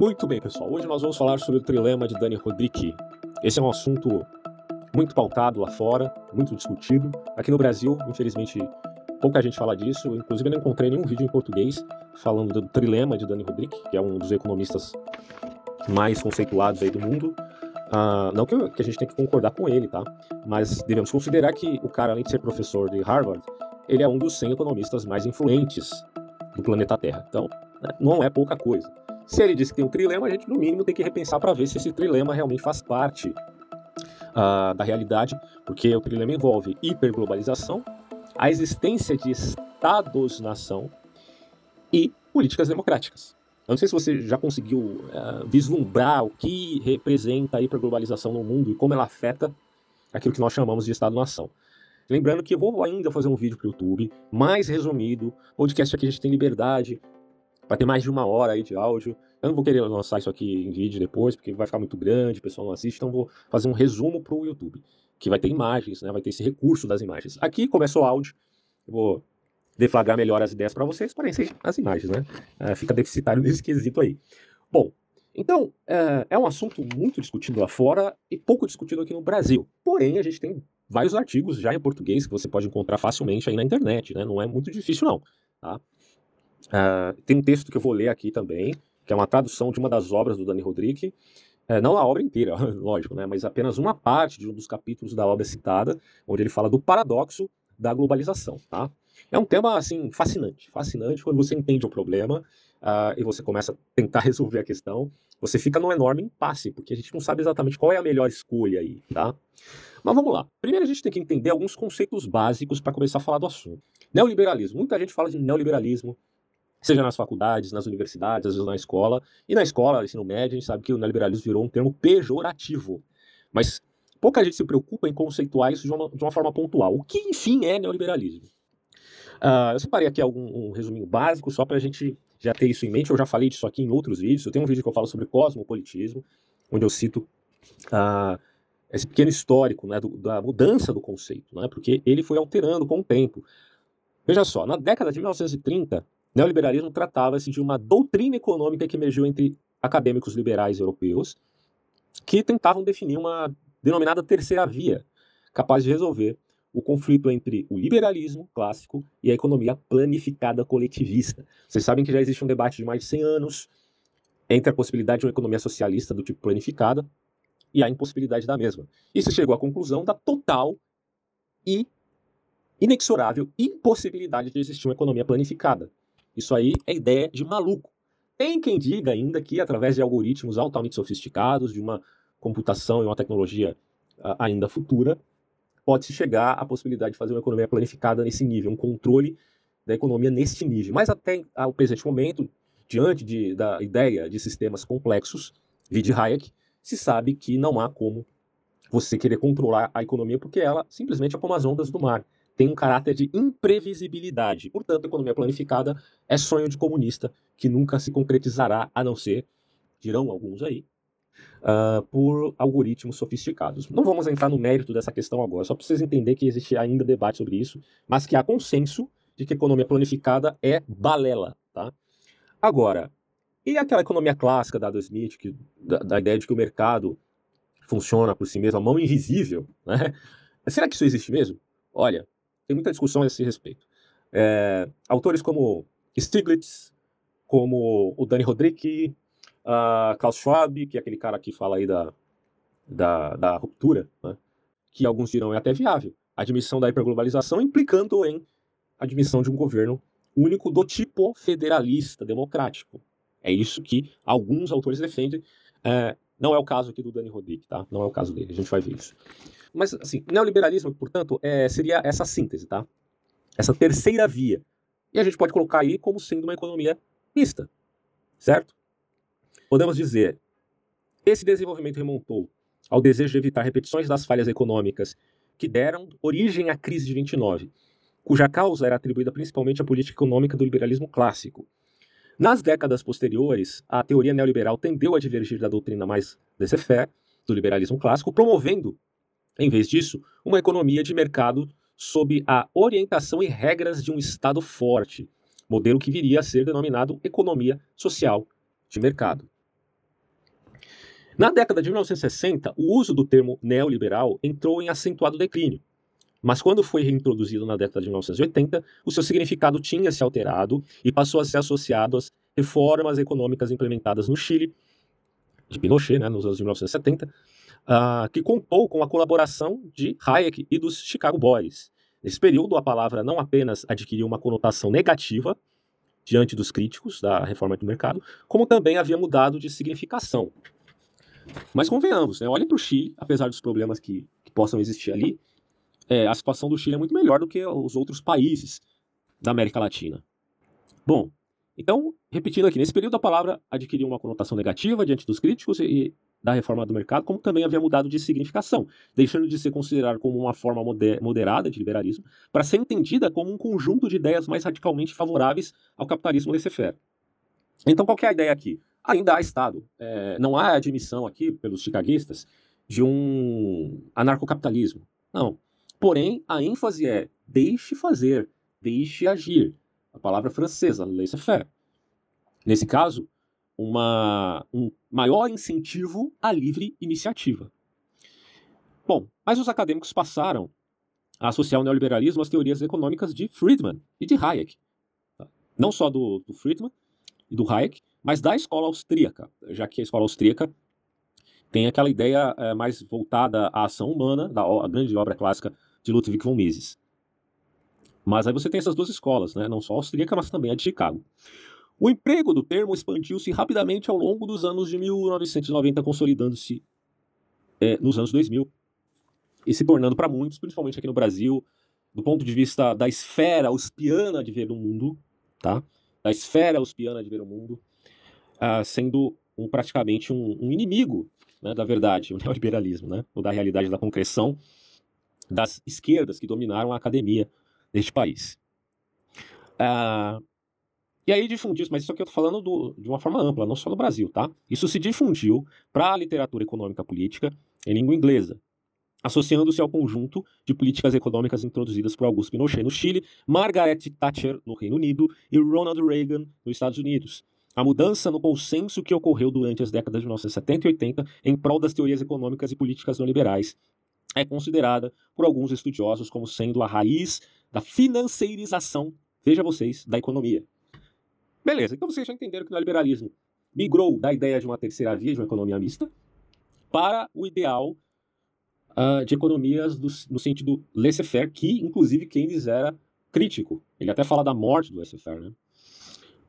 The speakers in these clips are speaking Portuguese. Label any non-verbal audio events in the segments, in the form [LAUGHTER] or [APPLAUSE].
Muito bem, pessoal. Hoje nós vamos falar sobre o trilema de Dani Rodrik. Esse é um assunto muito pautado lá fora, muito discutido. Aqui no Brasil, infelizmente, pouca gente fala disso. Inclusive, eu não encontrei nenhum vídeo em português falando do trilema de Dani Rodrik, que é um dos economistas mais conceituados aí do mundo. Uh, não que, eu, que, a gente tem que concordar com ele, tá? Mas devemos considerar que o cara, além de ser professor de Harvard, ele é um dos 100 economistas mais influentes do planeta Terra. Então, né, não é pouca coisa. Se ele diz que tem um trilema, a gente no mínimo tem que repensar para ver se esse trilema realmente faz parte uh, da realidade, porque o trilema envolve hiperglobalização, a existência de estados-nação e políticas democráticas. Eu não sei se você já conseguiu uh, vislumbrar o que representa a hiperglobalização no mundo e como ela afeta aquilo que nós chamamos de Estado-nação. Lembrando que eu vou ainda fazer um vídeo para o YouTube, mais resumido. Podcast aqui a gente tem liberdade Vai ter mais de uma hora aí de áudio. Eu não vou querer lançar isso aqui em vídeo depois, porque vai ficar muito grande, o pessoal não assiste, então vou fazer um resumo para o YouTube, que vai ter imagens, né? vai ter esse recurso das imagens. Aqui começou o áudio, eu vou deflagrar melhor as ideias para vocês, parecem as imagens, né? É, fica deficitário [LAUGHS] nesse quesito aí. Bom, então, é, é, um assunto muito discutido lá fora e pouco discutido aqui no Brasil. Porém, a gente tem vários artigos já em português que você pode encontrar facilmente aí na internet, né? Não é muito difícil, não. Tá? Uh, tem um texto que eu vou ler aqui também, que é uma tradução de uma das obras do Dani Rodrik. Uh, não a obra inteira, [LAUGHS] lógico, né, mas apenas uma parte de um dos capítulos da obra citada, onde ele fala do paradoxo da globalização. Tá? É um tema assim fascinante, fascinante quando você entende o problema uh, e você começa a tentar [LAUGHS] resolver a questão. Você fica num enorme impasse, porque a gente não sabe exatamente qual é a melhor escolha aí, tá? Mas vamos lá. Primeiro a gente tem que entender alguns conceitos básicos para começar a falar do assunto. Neoliberalismo. Muita gente fala de neoliberalismo, seja nas faculdades, nas universidades, às vezes na escola. E na escola, ensino médio, a gente sabe que o neoliberalismo virou um termo pejorativo. Mas pouca gente se preocupa em conceituar isso de uma, de uma forma pontual. O que, enfim, é neoliberalismo? Uh, eu separei aqui algum, um resuminho básico, só para a gente já ter isso em mente. Eu já falei disso aqui em outros vídeos. Eu tenho um vídeo que eu falo sobre cosmopolitismo, onde eu cito uh, esse pequeno histórico né, do, da mudança do conceito, né, porque ele foi alterando com o tempo. Veja só, na década de 1930, Neoliberalismo tratava-se de uma doutrina econômica que emergiu entre acadêmicos liberais europeus que tentavam definir uma denominada terceira via, capaz de resolver o conflito entre o liberalismo clássico e a economia planificada coletivista. Vocês sabem que já existe um debate de mais de 100 anos entre a possibilidade de uma economia socialista do tipo planificada e a impossibilidade da mesma. Isso chegou à conclusão da total e inexorável impossibilidade de existir uma economia planificada. Isso aí é ideia de maluco. Tem quem diga ainda que, através de algoritmos altamente sofisticados, de uma computação e uma tecnologia ainda futura, pode-se chegar à possibilidade de fazer uma economia planificada nesse nível, um controle da economia nesse nível. Mas até ao presente momento, diante de, da ideia de sistemas complexos, vide Hayek, se sabe que não há como você querer controlar a economia porque ela simplesmente é como as ondas do mar tem um caráter de imprevisibilidade. Portanto, economia planificada é sonho de comunista que nunca se concretizará, a não ser, dirão alguns aí, uh, por algoritmos sofisticados. Não vamos entrar no mérito dessa questão agora, só para vocês entenderem que existe ainda debate sobre isso, mas que há consenso de que economia planificada é balela. Tá? Agora, e aquela economia clássica da Adam Smith, que, da, da ideia de que o mercado funciona por si mesmo, a mão invisível, né? Será que isso existe mesmo? Olha, tem muita discussão a esse respeito. É, autores como Stiglitz, como o Dani Rodrik, uh, Klaus Schwab, que é aquele cara que fala aí da, da, da ruptura, né, que alguns dirão é até viável, admissão da hiperglobalização implicando em admissão de um governo único do tipo federalista, democrático. É isso que alguns autores defendem. É, não é o caso aqui do Dani Rodrik, tá? Não é o caso dele, a gente vai ver isso. Mas, assim, neoliberalismo, portanto, é, seria essa síntese, tá? Essa terceira via. E a gente pode colocar aí como sendo uma economia mista, certo? Podemos dizer, esse desenvolvimento remontou ao desejo de evitar repetições das falhas econômicas que deram origem à crise de 29, cuja causa era atribuída principalmente à política econômica do liberalismo clássico. Nas décadas posteriores, a teoria neoliberal tendeu a divergir da doutrina mais laissez-faire do liberalismo clássico, promovendo em vez disso, uma economia de mercado sob a orientação e regras de um Estado forte, modelo que viria a ser denominado economia social de mercado. Na década de 1960, o uso do termo neoliberal entrou em acentuado declínio. Mas quando foi reintroduzido na década de 1980, o seu significado tinha se alterado e passou a ser associado às reformas econômicas implementadas no Chile, de Pinochet, né, nos anos de 1970, uh, que contou com a colaboração de Hayek e dos Chicago Boys. Nesse período, a palavra não apenas adquiriu uma conotação negativa diante dos críticos da reforma do mercado, como também havia mudado de significação. Mas convenhamos, né, olhem para o Chile, apesar dos problemas que, que possam existir ali, é, a situação do Chile é muito melhor do que os outros países da América Latina. Bom, então, repetindo aqui, nesse período a palavra adquiriu uma conotação negativa diante dos críticos e da reforma do mercado, como também havia mudado de significação, deixando de ser considerada como uma forma moderada de liberalismo para ser entendida como um conjunto de ideias mais radicalmente favoráveis ao capitalismo laissez-faire. Então, qual é a ideia aqui? Ainda há Estado. É, não há admissão aqui, pelos chicaguistas, de um anarcocapitalismo. Não. Porém, a ênfase é deixe fazer, deixe agir. A palavra francesa, laissez-faire. Nesse caso, uma, um maior incentivo à livre iniciativa. Bom, mas os acadêmicos passaram a associar o neoliberalismo às teorias econômicas de Friedman e de Hayek. Não só do, do Friedman e do Hayek, mas da escola austríaca, já que a escola austríaca tem aquela ideia é, mais voltada à ação humana, da a grande obra clássica de Ludwig von Mises. Mas aí você tem essas duas escolas, né? não só a austríaca, mas também a de Chicago. O emprego do termo expandiu-se rapidamente ao longo dos anos de 1990, consolidando-se é, nos anos 2000 e se tornando para muitos, principalmente aqui no Brasil, do ponto de vista da esfera auspiana de ver o mundo, tá? Da esfera auspiana de ver o mundo, uh, sendo um, praticamente um, um inimigo né, da verdade, [LAUGHS] o neoliberalismo, né? Ou da realidade da concreção das esquerdas que dominaram a academia deste país. Uh, e aí difundiu, mas isso aqui eu estou falando do, de uma forma ampla, não só no Brasil, tá? Isso se difundiu para a literatura econômica política em língua inglesa, associando-se ao conjunto de políticas econômicas introduzidas por Augusto Pinochet no Chile, Margaret Thatcher no Reino Unido e Ronald Reagan nos Estados Unidos. A mudança no consenso que ocorreu durante as décadas de 1970 e 80 em prol das teorias econômicas e políticas neoliberais é considerada por alguns estudiosos como sendo a raiz da financeirização, veja vocês, da economia. Beleza, então vocês já entenderam que o neoliberalismo migrou da ideia de uma terceira via, de uma economia mista, para o ideal uh, de economias do, no sentido laissez-faire, que inclusive Keynes era crítico. Ele até fala da morte do laissez-faire. Né?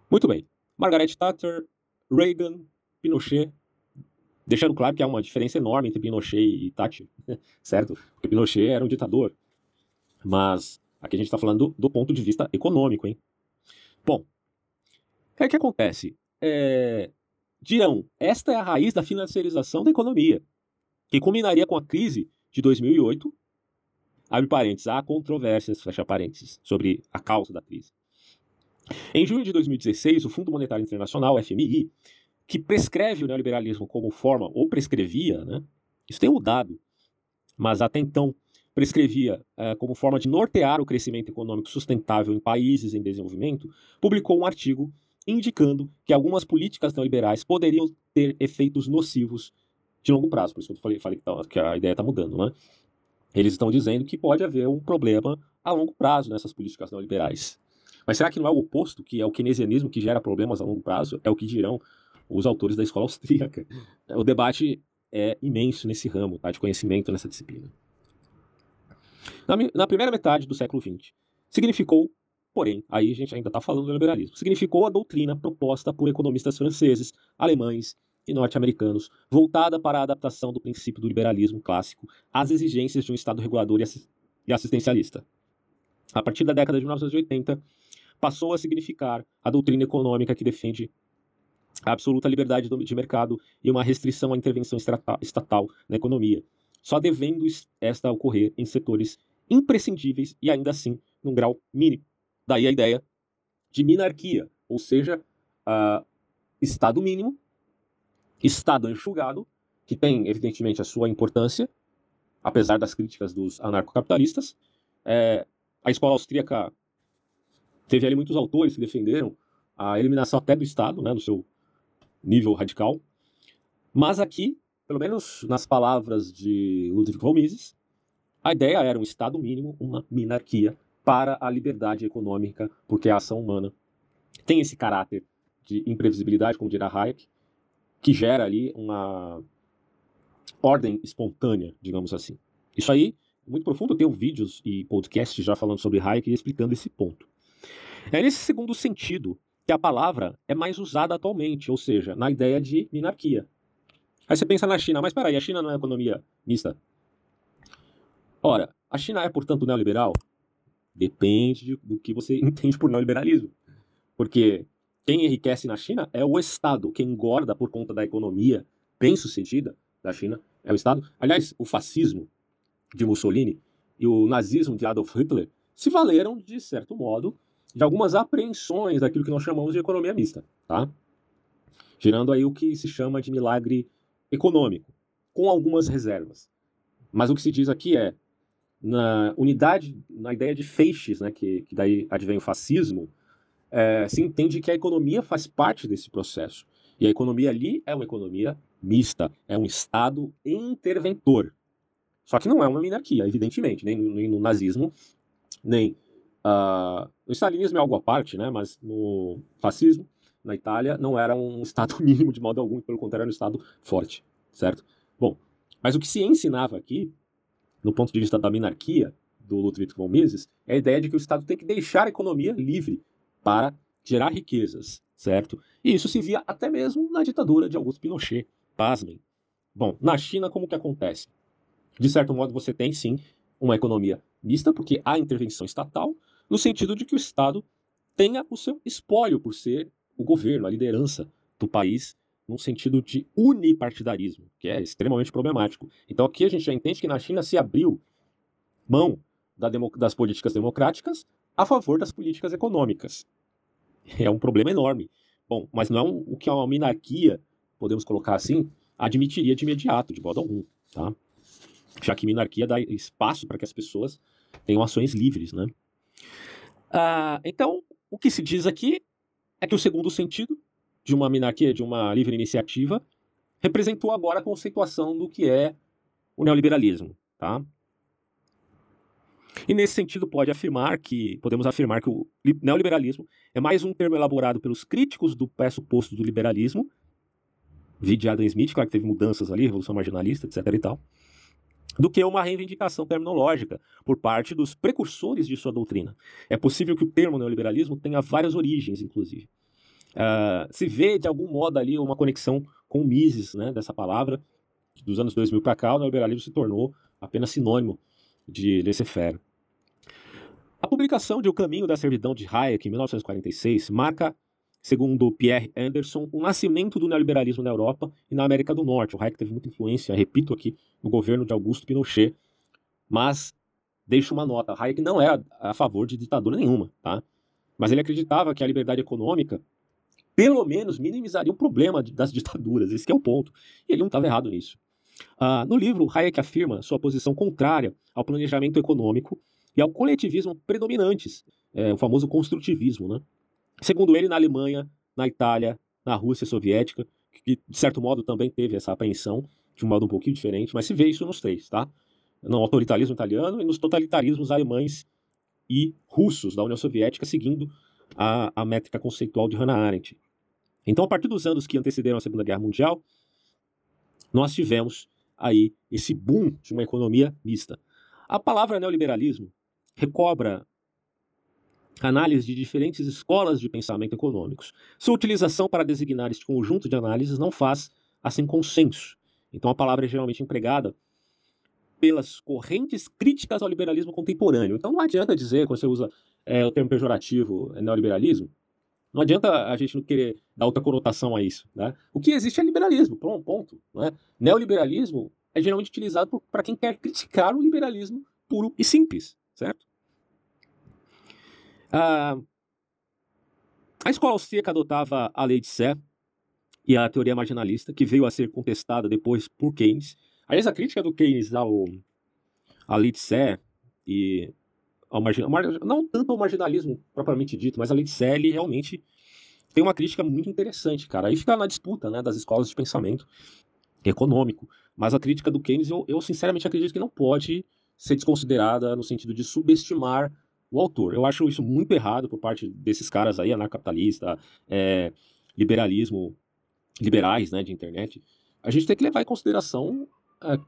Muito bem. Margaret Thatcher, Reagan, Pinochet, deixando claro que há uma diferença enorme entre Pinochet e Thatcher, [LAUGHS] certo? Porque Pinochet era um ditador. Mas aqui a gente está falando do, do, ponto de vista econômico, hein? Bom, o que acontece? É, dirão, esta é a raiz da financiarização da economia, que culminaria com a crise de 2008. Abre parênteses, há controvérsias, fecha parênteses, sobre a causa da crise. Em junho de 2016, o Fundo Monetário Internacional, FMI, que prescreve o neoliberalismo como forma, ou prescrevia, né? Isso tem mudado, mas até então prescrevia é, como forma de nortear o crescimento econômico sustentável em países em desenvolvimento, publicou um artigo indicando que algumas políticas neoliberais poderiam ter efeitos nocivos de longo prazo. Por isso que eu falei, falei que, tá, que a ideia está mudando, né? Eles estão dizendo que pode haver um problema a longo prazo nessas políticas neoliberais. Mas será que não é o oposto, que é o keynesianismo que gera problemas a longo prazo? É o que dirão os autores da escola austríaca. [LAUGHS] O debate é imenso nesse ramo tá, de conhecimento nessa disciplina. Na, na primeira metade do século XX, significou Porém, aí a gente ainda está falando do liberalismo. Significou a doutrina proposta por economistas franceses, alemães e norte-americanos, voltada para a adaptação do princípio do liberalismo clássico às exigências de um Estado regulador e assistencialista. A partir da década de 1980, passou a significar a doutrina econômica que defende a absoluta liberdade de mercado e uma restrição à intervenção estatal na economia, só devendo esta ocorrer em setores imprescindíveis e ainda assim num grau mínimo. Daí a ideia de minarquia, ou seja, uh, Estado mínimo, Estado enxugado, que tem, evidentemente, a sua importância, apesar das críticas dos anarcocapitalistas. É, a escola austríaca teve ali muitos autores que defenderam a eliminação até do Estado, né, do seu nível radical. Mas aqui, pelo menos nas palavras de Ludwig von Mises, a ideia era um Estado mínimo, uma minarquia, para a liberdade econômica, porque a ação humana tem esse caráter de imprevisibilidade, como dirá Hayek, que gera ali uma ordem espontânea, digamos assim. Isso aí, muito profundo, eu tenho vídeos e podcasts já falando sobre Hayek e explicando esse ponto. É nesse segundo sentido que a palavra é mais usada atualmente, ou seja, na ideia de minarquia. Aí você pensa na China, mas peraí, a China não é economia mista? Ora, a China é, portanto, neoliberal? Depende de, do que você [LAUGHS] entende por neoliberalismo. Porque quem enriquece na China é o Estado. Quem engorda por conta da economia bem-sucedida da China é o Estado. Aliás, o fascismo de Mussolini e o nazismo de Adolf Hitler se valeram, de certo modo, de algumas apreensões daquilo que nós chamamos de economia mista, tá? Gerando aí o que se chama de milagre econômico, com algumas reservas. Mas o que se diz aqui é, na unidade, na ideia de feixes, né, que, que daí advém o fascismo, é, se entende que a economia faz parte desse processo. E a economia ali é uma economia mista, é um Estado interventor. Só que não é uma minarquia, evidentemente, nem, nem no nazismo, nem uh, no stalinismo é algo à parte, né? mas no fascismo, na Itália, não era um [LAUGHS] Estado mínimo de modo algum, pelo contrário, era um Estado forte, certo? Bom, mas o que se ensinava aqui, no ponto de vista da minarquia, do Ludwig von Mises, é a ideia de que o Estado tem que deixar a economia livre para gerar riquezas, certo? E isso se via até mesmo na ditadura de Augusto Pinochet, pasmem. Bom, na China como que acontece? De certo modo você tem sim uma economia mista, porque há intervenção estatal, no sentido de que o Estado tenha o seu espólio por ser o governo, a liderança do país, num sentido de unipartidarismo, que é extremamente problemático. Então aqui a gente já entende que na China se abriu mão da das políticas democráticas a favor das políticas econômicas. É um problema enorme. Bom, mas não é um, o que uma minarquia, podemos colocar assim, admitiria de imediato, de modo algum, tá? Já que minarquia dá espaço para que as pessoas tenham ações livres, né? Ah, então, o que se diz aqui é que o segundo sentido de uma minarquia, de uma livre iniciativa, representou agora a conceituação do que é o neoliberalismo, tá? E nesse sentido pode afirmar que podemos afirmar que o neoliberalismo é mais um termo elaborado pelos críticos do pressuposto do liberalismo, vide Adam Smith, claro que teve mudanças ali, revolução marginalista, etc e tal, do que uma reivindicação terminológica por parte dos precursores de sua doutrina. É possível que o termo neoliberalismo tenha várias origens, inclusive. Uh, se vê, de algum modo, ali uma conexão com Mises, né, dessa palavra, dos anos 2000 para cá, o neoliberalismo se tornou apenas sinônimo de laissez-faire. A publicação de O Caminho da Servidão de Hayek, em 1946, marca, segundo Pierre Anderson, o nascimento do neoliberalismo na Europa e na América do Norte. O Hayek teve muita influência, repito aqui, no governo de Augusto Pinochet, mas deixo uma nota, Hayek não é a favor de ditadura nenhuma, tá? Mas ele acreditava que a liberdade econômica pelo menos minimizaria o problema das [LAUGHS] ditaduras, esse é o ponto. E ele não estava errado nisso. Uh, no livro, Hayek afirma sua posição contrária ao planejamento econômico e ao coletivismo predominantes, é, o famoso construtivismo. Né? Segundo ele, na Alemanha, na Itália, na Rússia soviética, que de certo modo também teve essa apreensão, de um modo um pouquinho diferente, mas se vê isso nos três, tá? No autoritarismo italiano e nos totalitarismos alemães e russos da União Soviética, seguindo a, a métrica conceitual de Hannah Arendt. Então, a partir dos anos que antecederam a Segunda Guerra Mundial, nós tivemos aí esse boom de uma economia mista. A palavra neoliberalismo recobra análise de diferentes escolas de pensamento econômicos. Sua utilização para designar este conjunto de análises não faz assim consenso. Então a palavra é geralmente empregada pelas correntes críticas ao liberalismo contemporâneo. Então não adianta dizer, quando você usa é, o termo pejorativo é neoliberalismo, não adianta a gente não querer dar outra conotação a isso. Né? O que existe é liberalismo, pronto, ponto. Né? Neoliberalismo é geralmente utilizado para quem quer criticar o liberalismo puro e simples, certo? Ah, a escola austríaca adotava a lei de Sé e a teoria marginalista, que veio a ser contestada depois por Keynes. Aliás, a crítica do Keynes ao, de Sé e ao margin... não tanto ao marginalismo propriamente dito, mas a de Sé realmente tem uma crítica muito interessante, cara. Aí fica na disputa né, das escolas de pensamento econômico, Mas a crítica do Keynes, eu, eu sinceramente acredito que não pode ser desconsiderada no sentido de subestimar o autor. Eu acho isso muito errado por parte desses caras aí, anarcapitalista, é, liberalismo, liberais, né, de internet. A gente tem que levar em consideração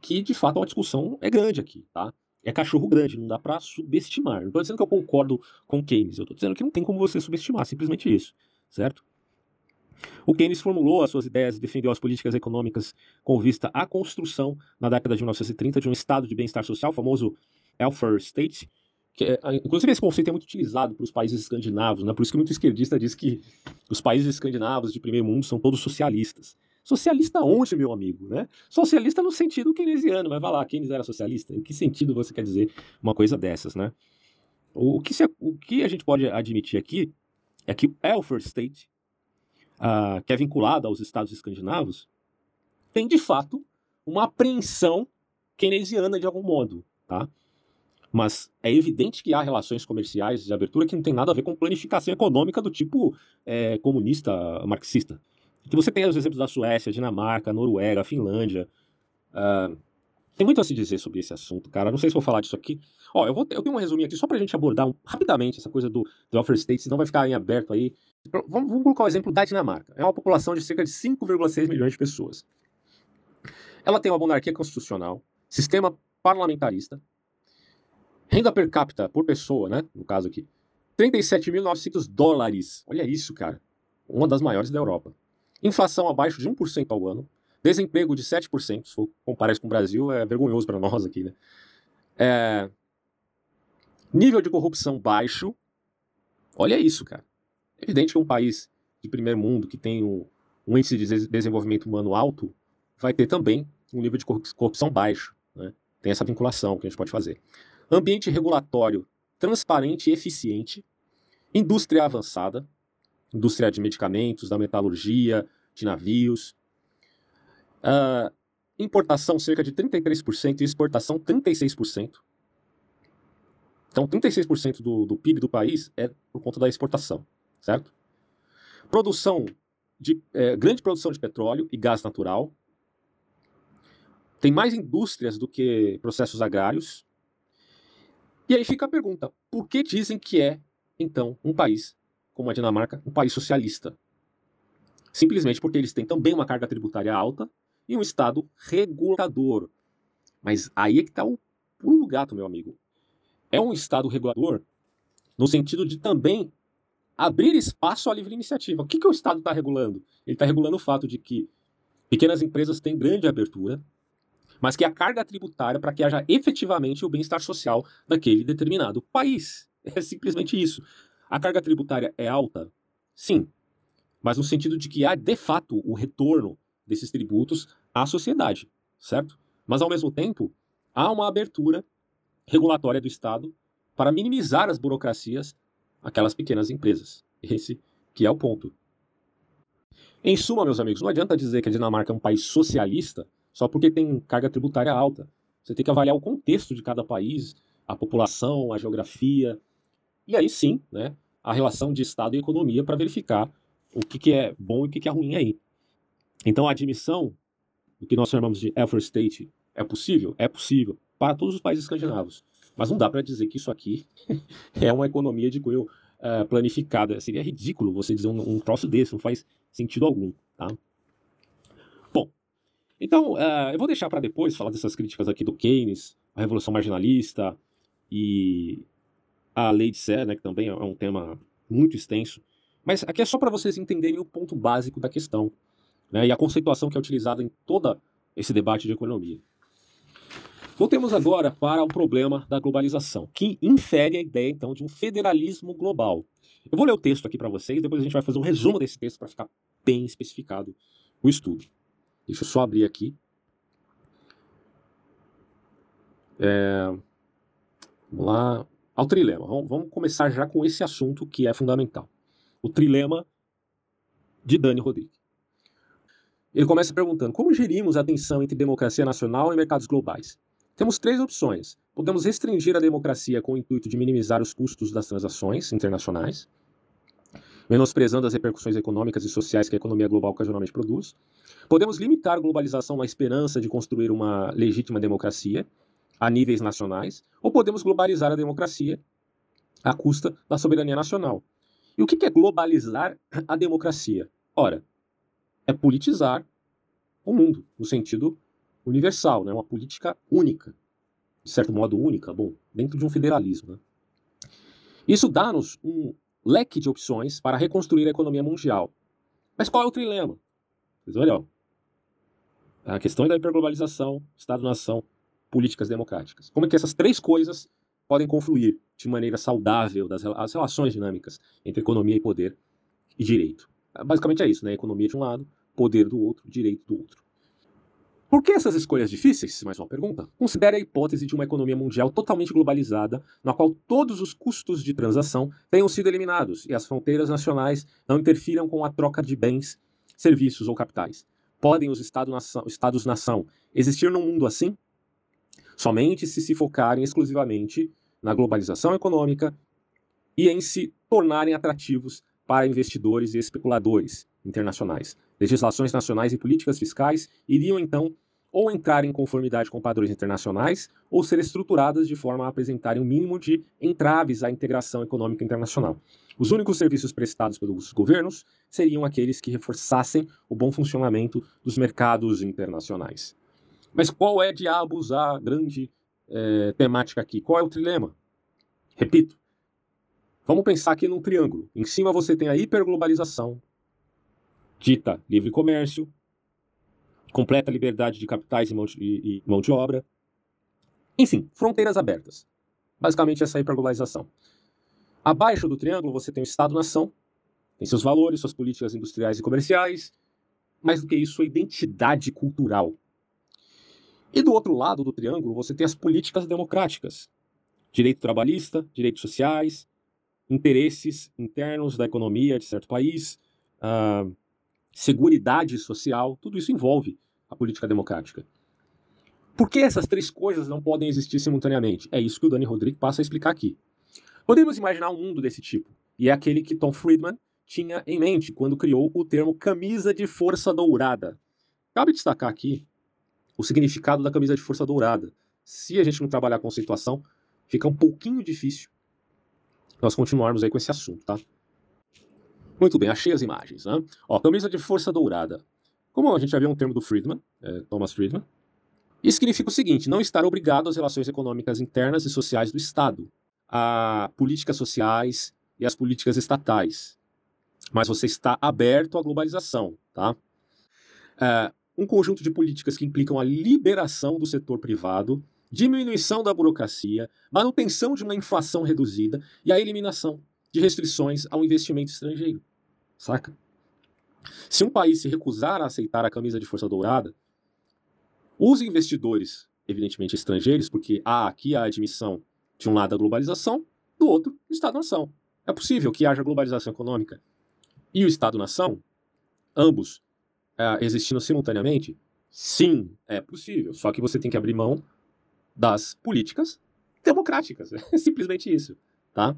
que, de fato, a discussão é grande aqui, tá? É cachorro grande, não dá para subestimar. Não estou dizendo que eu concordo com Keynes, eu estou dizendo que não tem como você subestimar, simplesmente isso, certo? O Keynes formulou as suas ideias e defendeu as políticas econômicas com vista à construção, na década de 1930, de um estado de bem-estar social, o famoso welfare state, que é, inclusive esse conceito é muito utilizado para os países escandinavos, né? por isso que muito esquerdista diz que os países escandinavos de primeiro mundo são todos socialistas. Socialista onde, meu amigo? Né? Socialista no sentido keynesiano, mas vai lá, Keynes era socialista? Em que sentido você quer dizer uma coisa dessas, né? O que, se, o que a gente pode admitir aqui é que o welfare state, uh, que é vinculado aos estados escandinavos, tem de fato uma apreensão keynesiana de algum modo, tá? Mas é evidente que há relações comerciais de abertura que não tem nada a ver com planificação econômica do tipo é, comunista, marxista. Que você tem os exemplos da Suécia, Dinamarca, Noruega, Finlândia. Uh, tem muito a se dizer sobre esse assunto, cara. Não sei se vou falar disso aqui. Ó, eu, vou, eu tenho um resuminho aqui só pra gente abordar um, rapidamente essa coisa do, do welfare state, senão vai ficar em aberto aí. Vamos, vamos colocar o exemplo da Dinamarca. É uma população de cerca de 5,6 milhões de pessoas. Ela tem uma monarquia constitucional, sistema parlamentarista, Renda per capita por pessoa, né? No caso aqui. 37.900 dólares. Olha isso, cara. Uma das maiores da Europa. Inflação abaixo de 1% ao ano. Desemprego de 7%. Se for comparar isso com o Brasil, é vergonhoso para nós aqui, né? É... Nível de corrupção baixo. Olha isso, cara. É evidente que um país de primeiro mundo que tem um, um índice de desenvolvimento humano alto vai ter também um nível de corrupção baixo. Né? Tem essa vinculação que a gente pode fazer ambiente regulatório transparente e eficiente, indústria avançada, indústria de medicamentos, da metalurgia, de navios, uh, importação cerca de 33% e exportação 36%. Então, 36% do, do PIB do país é por conta da exportação, certo? Produção de é, grande produção de petróleo e gás natural. Tem mais indústrias do que processos agrários. E aí fica a pergunta: por que dizem que é, então, um país como a Dinamarca, um país socialista? Simplesmente porque eles têm também uma carga tributária alta e um Estado regulador. Mas aí é que está o pulo gato, meu amigo. É um Estado regulador no sentido de também abrir espaço à livre iniciativa. O que, que o Estado está regulando? Ele está regulando o fato de que pequenas empresas têm grande abertura, mas que a carga tributária para que haja efetivamente o bem-estar social daquele determinado país. É simplesmente isso. A carga tributária é alta? Sim, mas no sentido de que há de fato o retorno desses tributos à sociedade, certo? Mas ao mesmo tempo, há uma abertura regulatória do Estado para minimizar as burocracias aquelas pequenas empresas. Esse que é o ponto. Em suma, meus amigos, não adianta dizer que a Dinamarca é um país socialista só porque tem carga tributária alta. Você tem que avaliar o contexto de cada país, a população, a geografia, e aí sim, né, a relação de Estado e economia para verificar o que, que é bom e o que, que é ruim aí. Então a admissão do que nós chamamos de effort state é possível? É possível para todos os países escandinavos. Mas não dá para dizer que isso aqui [LAUGHS] é uma economia de cunho uh, planificada. Seria ridículo você dizer um, um troço desse, não faz sentido algum. Tá? Então, uh, eu vou deixar para depois falar dessas críticas aqui do Keynes, a Revolução Marginalista e a Lei de Sé, né, que também é um tema muito extenso. Mas aqui é só para vocês entenderem o ponto básico da questão né, e a conceituação que é utilizada em todo esse debate de economia. Voltemos agora para o problema da globalização, que infere a ideia, então, de um federalismo global. Eu vou ler o texto aqui para vocês, depois a gente vai fazer um resumo desse texto para ficar bem especificado o estudo. Deixa eu só abrir aqui. É, vamos lá. Ao trilema. Vamos, vamos começar já com esse assunto que é fundamental. O trilema de Dani Rodrigues. Ele começa perguntando: como gerimos a tensão entre democracia nacional e mercados globais? Temos três opções. Podemos restringir a democracia com o intuito de minimizar os custos das transações internacionais. menosprezando as repercussões econômicas e sociais que a economia global ocasionalmente produz. Podemos limitar a globalização na esperança de construir uma legítima democracia a níveis nacionais, ou podemos globalizar a democracia à custa da soberania nacional. E o que é globalizar a democracia? Ora, é politizar o mundo, no sentido universal, né? uma política única, de certo modo única, bom, dentro de um federalismo. Né? Isso dá-nos um leque de opções para reconstruir a economia mundial. Mas qual é o trilema? Olha, a questão da hiperglobalização, Estado-nação, políticas democráticas. Como é que essas três coisas podem confluir de maneira saudável das as relações dinâmicas entre economia e poder e direito? Basicamente é isso, né? Economia de um lado, poder do outro, direito do outro. Por que essas escolhas difíceis? Mais uma pergunta. Considere a hipótese de uma economia mundial totalmente globalizada, na qual todos os custos de transação tenham sido eliminados e as fronteiras nacionais não interfiram com a troca de bens, serviços ou capitais. Podem os Estados-nação existir num mundo assim? Somente se se focarem exclusivamente na globalização econômica e em se tornarem atrativos para investidores e especuladores internacionais. Legislações nacionais e políticas fiscais iriam então ou entrar em conformidade com padrões internacionais ou ser estruturadas de forma a apresentarem o um mínimo de entraves à integração econômica internacional. Os únicos serviços prestados pelos governos seriam aqueles que reforçassem o bom funcionamento dos mercados internacionais. Mas qual é, diabos, a grande é, temática aqui? Qual é o trilema? Repito, vamos pensar aqui num triângulo. Em cima você tem a hiperglobalização, dita livre comércio, completa liberdade de capitais e mão de, e, e mão de obra. Enfim, fronteiras abertas. Basicamente, essa é a hiperglobalização. Abaixo do triângulo, você tem o Estado-nação, tem seus valores, suas políticas industriais e comerciais, mais do que isso, sua identidade cultural. E do outro lado do triângulo, você tem as políticas democráticas: direito trabalhista, direitos sociais, interesses internos da economia de certo país, uh, seguridade social, tudo isso envolve a política democrática. Por que essas três coisas não podem existir simultaneamente? É isso que o Dani Rodrigues passa a explicar aqui. Podemos imaginar um mundo desse tipo, e é aquele que Tom Friedman tinha em mente quando criou o termo camisa de força dourada. Cabe destacar aqui o significado da camisa de força dourada. Se a gente não trabalhar a conceituação, fica um pouquinho difícil nós continuarmos aí com esse assunto, tá? Muito bem, achei as imagens. Né? Ó, camisa de força dourada. Como a gente já viu um termo do Friedman, é, Thomas Friedman, isso significa o seguinte: não estar obrigado às relações econômicas internas e sociais do Estado, a políticas sociais e às políticas estatais. Mas você está aberto à globalização, tá? É, um conjunto de políticas que implicam a liberação do setor privado, diminuição da burocracia, manutenção de uma inflação reduzida e a eliminação de restrições ao investimento estrangeiro. Saca? Se um país se recusar a aceitar a camisa de força dourada, os investidores, evidentemente estrangeiros, porque há aqui a admissão de um lado da globalização, do outro, Estado-nação. É possível que haja globalização econômica e o Estado-nação, ambos uh, existindo simultaneamente? Sim, é possível. Só que você tem que abrir mão das políticas democráticas. [LAUGHS] É simplesmente isso, tá?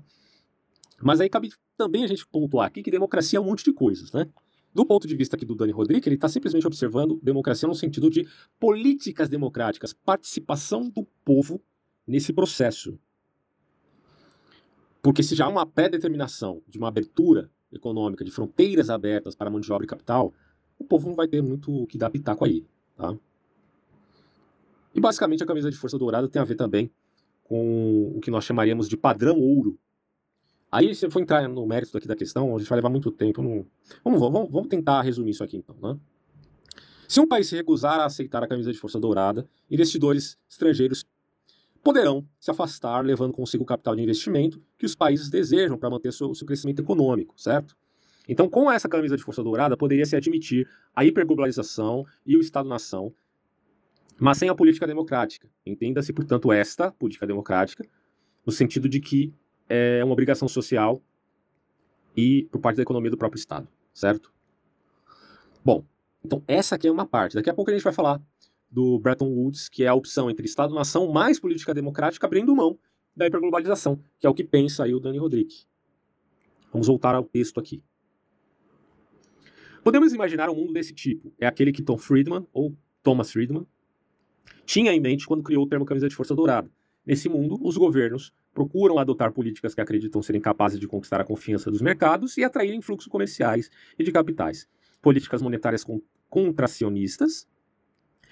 Mas aí cabe também a gente pontuar aqui que democracia é um monte de coisas, né? Do ponto de vista aqui do Dani Rodrigues, ele está simplesmente observando democracia no sentido de políticas democráticas, participação do povo nesse processo. Porque se já há uma pré-determinação de uma abertura econômica, de fronteiras abertas para mão de obra e capital, o povo não vai ter muito o que dar pitaco aí, tá? E basicamente a camisa de força dourada tem a ver também com o que nós chamaríamos de padrão ouro Aí, se eu for entrar no mérito da questão, a gente vai levar muito tempo. Não... Vamos, vamos, vamos tentar resumir isso aqui então. Né? Se um país se recusar a aceitar a camisa de força dourada, investidores estrangeiros poderão se afastar, levando consigo o capital de investimento que os países desejam para manter seu, seu crescimento econômico, certo? Então, com essa camisa de força dourada, poderia se admitir a hiperglobalização e o Estado-nação, mas sem a política democrática. Entenda-se, portanto, esta política democrática, no sentido de que é uma obrigação social e por parte da economia do próprio Estado, certo? Bom, então essa aqui é uma parte. Daqui a pouco a gente vai falar do Bretton Woods, que é a opção entre Estado-nação mais política democrática, abrindo mão da hiperglobalização, que é o que pensa aí o Dani Rodrigues. Vamos voltar ao texto aqui. Podemos imaginar um mundo desse tipo. É aquele que Tom Friedman, ou Thomas Friedman, tinha em mente quando criou o termo camisa de força dourada. Nesse mundo, os governos procuram adotar políticas que acreditam serem capazes de conquistar a confiança dos mercados e atraírem fluxos comerciais e de capitais. Políticas monetárias contracionistas,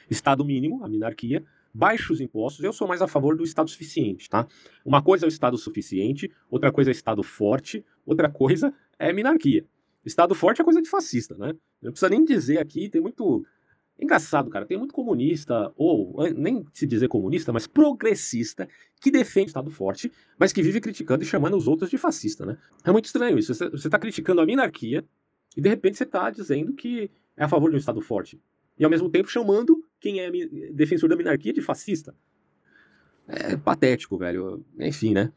Estado mínimo, a minarquia, baixos impostos. Eu sou mais a favor do Estado suficiente, tá? Uma coisa é o Estado suficiente, outra coisa é Estado forte, outra coisa é minarquia. Estado forte é coisa de fascista, né? Não precisa nem dizer aqui, tem muito Engraçado, cara, tem muito comunista, ou nem se dizer comunista, mas progressista, que defende o Estado forte, mas que vive criticando e chamando os outros de fascista, né? É muito estranho isso. Você está criticando a minarquia e de repente você está dizendo que é a favor de um Estado forte. E ao mesmo tempo chamando quem é defensor da minarquia de fascista. É patético, velho. Enfim, né?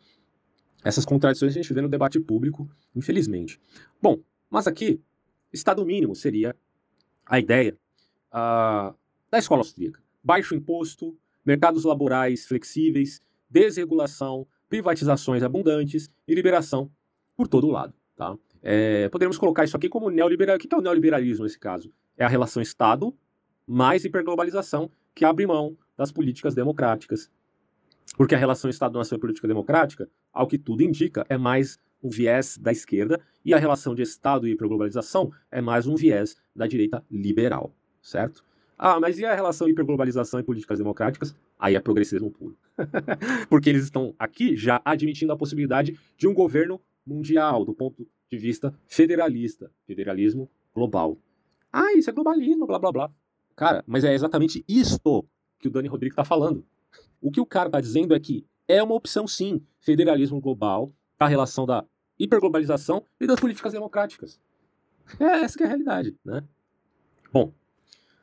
Essas contradições a gente vê no debate público, infelizmente. Bom, mas aqui, Estado mínimo seria a ideia uh, da escola austríaca. Baixo imposto, mercados laborais flexíveis, desregulação, privatizações abundantes e liberação por todo lado. Tá? É, colocar isso aqui como neoliberalismo. O que é o neoliberalismo nesse caso? É a relação Estado mais hiperglobalização que abre mão das políticas democráticas. Porque a relação Estado-nação e política democrática, ao que tudo indica, é mais um viés da esquerda e a relação de Estado e hiperglobalização é mais um viés da direita liberal certo? Ah, mas e a relação hiperglobalização e políticas democráticas? Aí é progressismo puro. [LAUGHS] Porque eles estão aqui já admitindo a possibilidade de um governo mundial, do ponto de vista federalista, federalismo global. Ah, isso é globalismo, blá blá blá. Cara, mas é exatamente isto que o Dani Rodrigues está falando. O que o cara está dizendo é que é uma opção, sim, federalismo global, a relação da hiperglobalização e das políticas democráticas. É essa que é a realidade, né? Bom,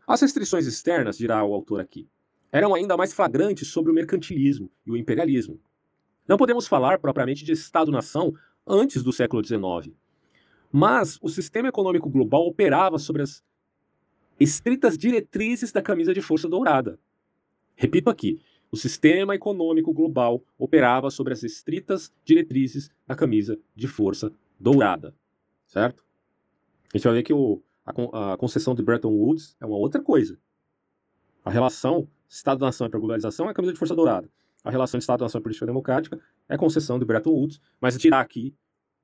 as restrições externas, dirá o autor aqui, eram ainda mais flagrantes sobre o mercantilismo e o imperialismo. Não podemos falar propriamente de Estado-nação antes do século XIX, mas o sistema econômico global operava sobre as estritas diretrizes da camisa de força dourada. Repito aqui, o sistema econômico global operava sobre as estritas diretrizes da camisa de força dourada, certo? A gente vai ver que o, a, a concessão de Bretton Woods é uma outra coisa. A relação Estado-nação e globalização é a camisa de força dourada. A relação Estado-nação e política democrática é concessão de Bretton Woods, mas tirar aqui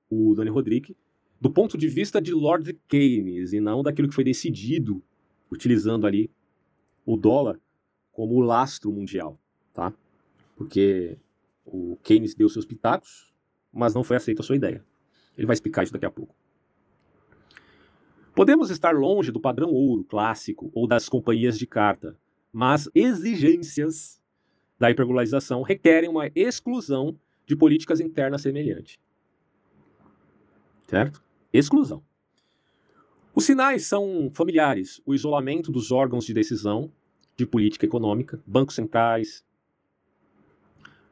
o Dani Rodrigues do ponto de vista de Lord Keynes e não daquilo que foi decidido utilizando ali o dólar como lastro mundial, tá? Porque o Keynes deu seus pitacos, mas não foi aceita a sua ideia. Ele vai explicar isso daqui a pouco. Podemos estar longe do padrão ouro clássico ou das companhias de carta, mas exigências da hiperglobalização requerem uma exclusão de políticas internas semelhante. Certo? Exclusão. Os sinais são familiares: o isolamento dos órgãos de decisão de política econômica, bancos centrais,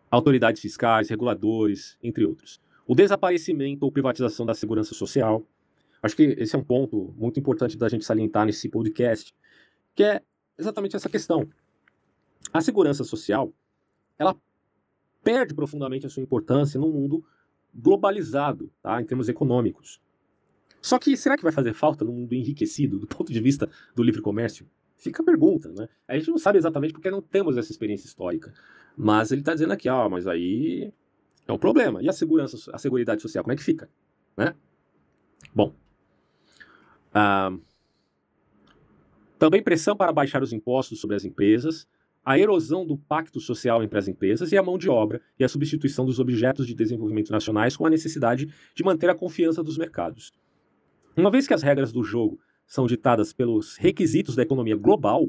autoridades fiscais, reguladores, entre outros. O desaparecimento ou privatização da segurança social, Acho que esse é um ponto muito importante da gente salientar nesse podcast, que é exatamente essa questão. A segurança social, ela perde profundamente a sua importância num mundo globalizado, tá, em termos econômicos. Só que será que vai fazer falta num mundo enriquecido do ponto de vista do livre comércio? Fica a pergunta, né? A gente não sabe exatamente porque não temos essa experiência histórica. Mas ele está dizendo aqui, ó, mas aí é um problema. E a segurança, a seguridade social, como é que fica? Né? Bom, ah, também pressão para baixar os impostos sobre as empresas, a erosão do pacto social entre as empresas e a mão de obra e a substituição dos objetos de desenvolvimento nacionais com a necessidade de manter a confiança dos mercados. Uma vez que as regras do jogo são ditadas pelos requisitos da economia global,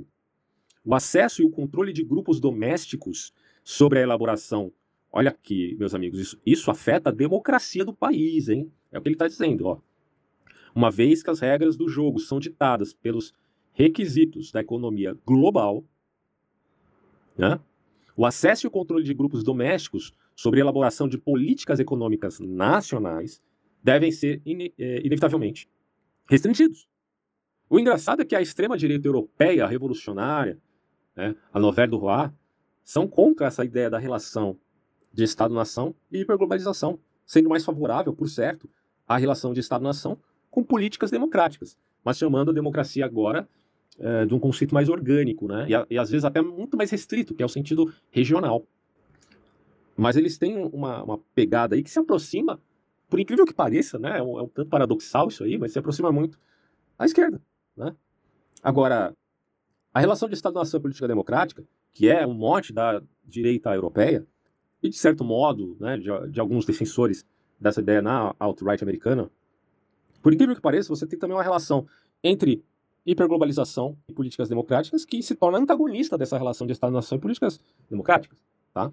o acesso e o controle de grupos domésticos sobre a elaboração. Olha aqui, meus amigos, isso, isso afeta a democracia do país, hein? É o que ele está dizendo, ó uma vez que as regras do jogo são ditadas pelos requisitos da economia global, né? o acesso e o controle de grupos domésticos sobre a elaboração de políticas econômicas nacionais devem ser, é, inevitavelmente, restringidos. O engraçado é que a extrema-direita europeia revolucionária, né, a novela do Roy, são contra essa ideia da relação de Estado-nação e hiperglobalização, sendo mais favorável, por certo, à relação de Estado-nação com políticas democráticas. mas chamando a democracia agora é, de um conceito mais orgânico, né? E, e, às vezes até muito mais restrito, que é o sentido regional. Mas eles têm uma, uma pegada aí que se aproxima, por incrível que pareça, né? É um, é um tanto paradoxal isso aí, mas se aproxima muito à esquerda, né? Agora, a relação de Estado-nação e política democrática, que é um mote da direita europeia, e de certo modo, né, de, de alguns defensores dessa ideia na alt-right americana, por incrível que pareça, você tem também uma relação entre hiperglobalização e políticas democráticas que se torna antagonista dessa relação de Estado-nação e políticas democráticas, tá?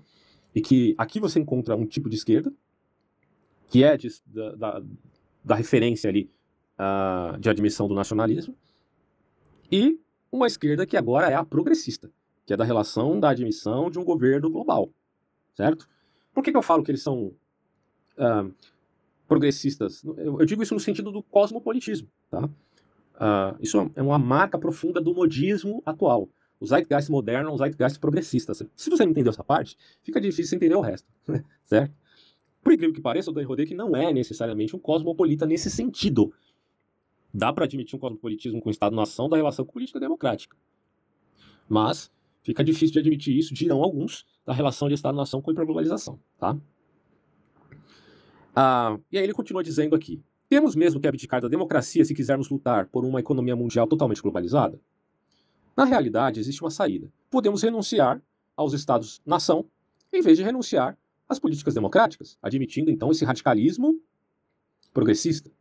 E que aqui você encontra um tipo de esquerda, que é de, da, da, da, referência ali uh, de admissão do nacionalismo, e uma esquerda que agora é a progressista, que é da relação da admissão de um governo global, certo? Por que, que eu falo que eles são uh, progressistas? Eu, eu, digo isso no sentido do cosmopolitismo, tá? Uh, isso é uma marca profunda do modismo atual. O zeitgeist moderno é um zeitgeist progressista. Se você não entendeu essa parte, fica difícil entender o resto, [LAUGHS] certo? Por incrível que pareça, o Dan Roderick não é necessariamente um cosmopolita nesse sentido. Dá para admitir um cosmopolitismo com o Estado-nação da relação política democrática. Mas fica difícil de admitir isso, dirão alguns, da relação de Estado-nação com a hiperglobalização, tá? Ah, e aí ele continua dizendo aqui: temos mesmo que abdicar da democracia se quisermos lutar por uma economia mundial totalmente globalizada? Na realidade, existe uma saída. Podemos renunciar aos Estados-nação em vez de renunciar às políticas democráticas, admitindo então esse radicalismo progressista.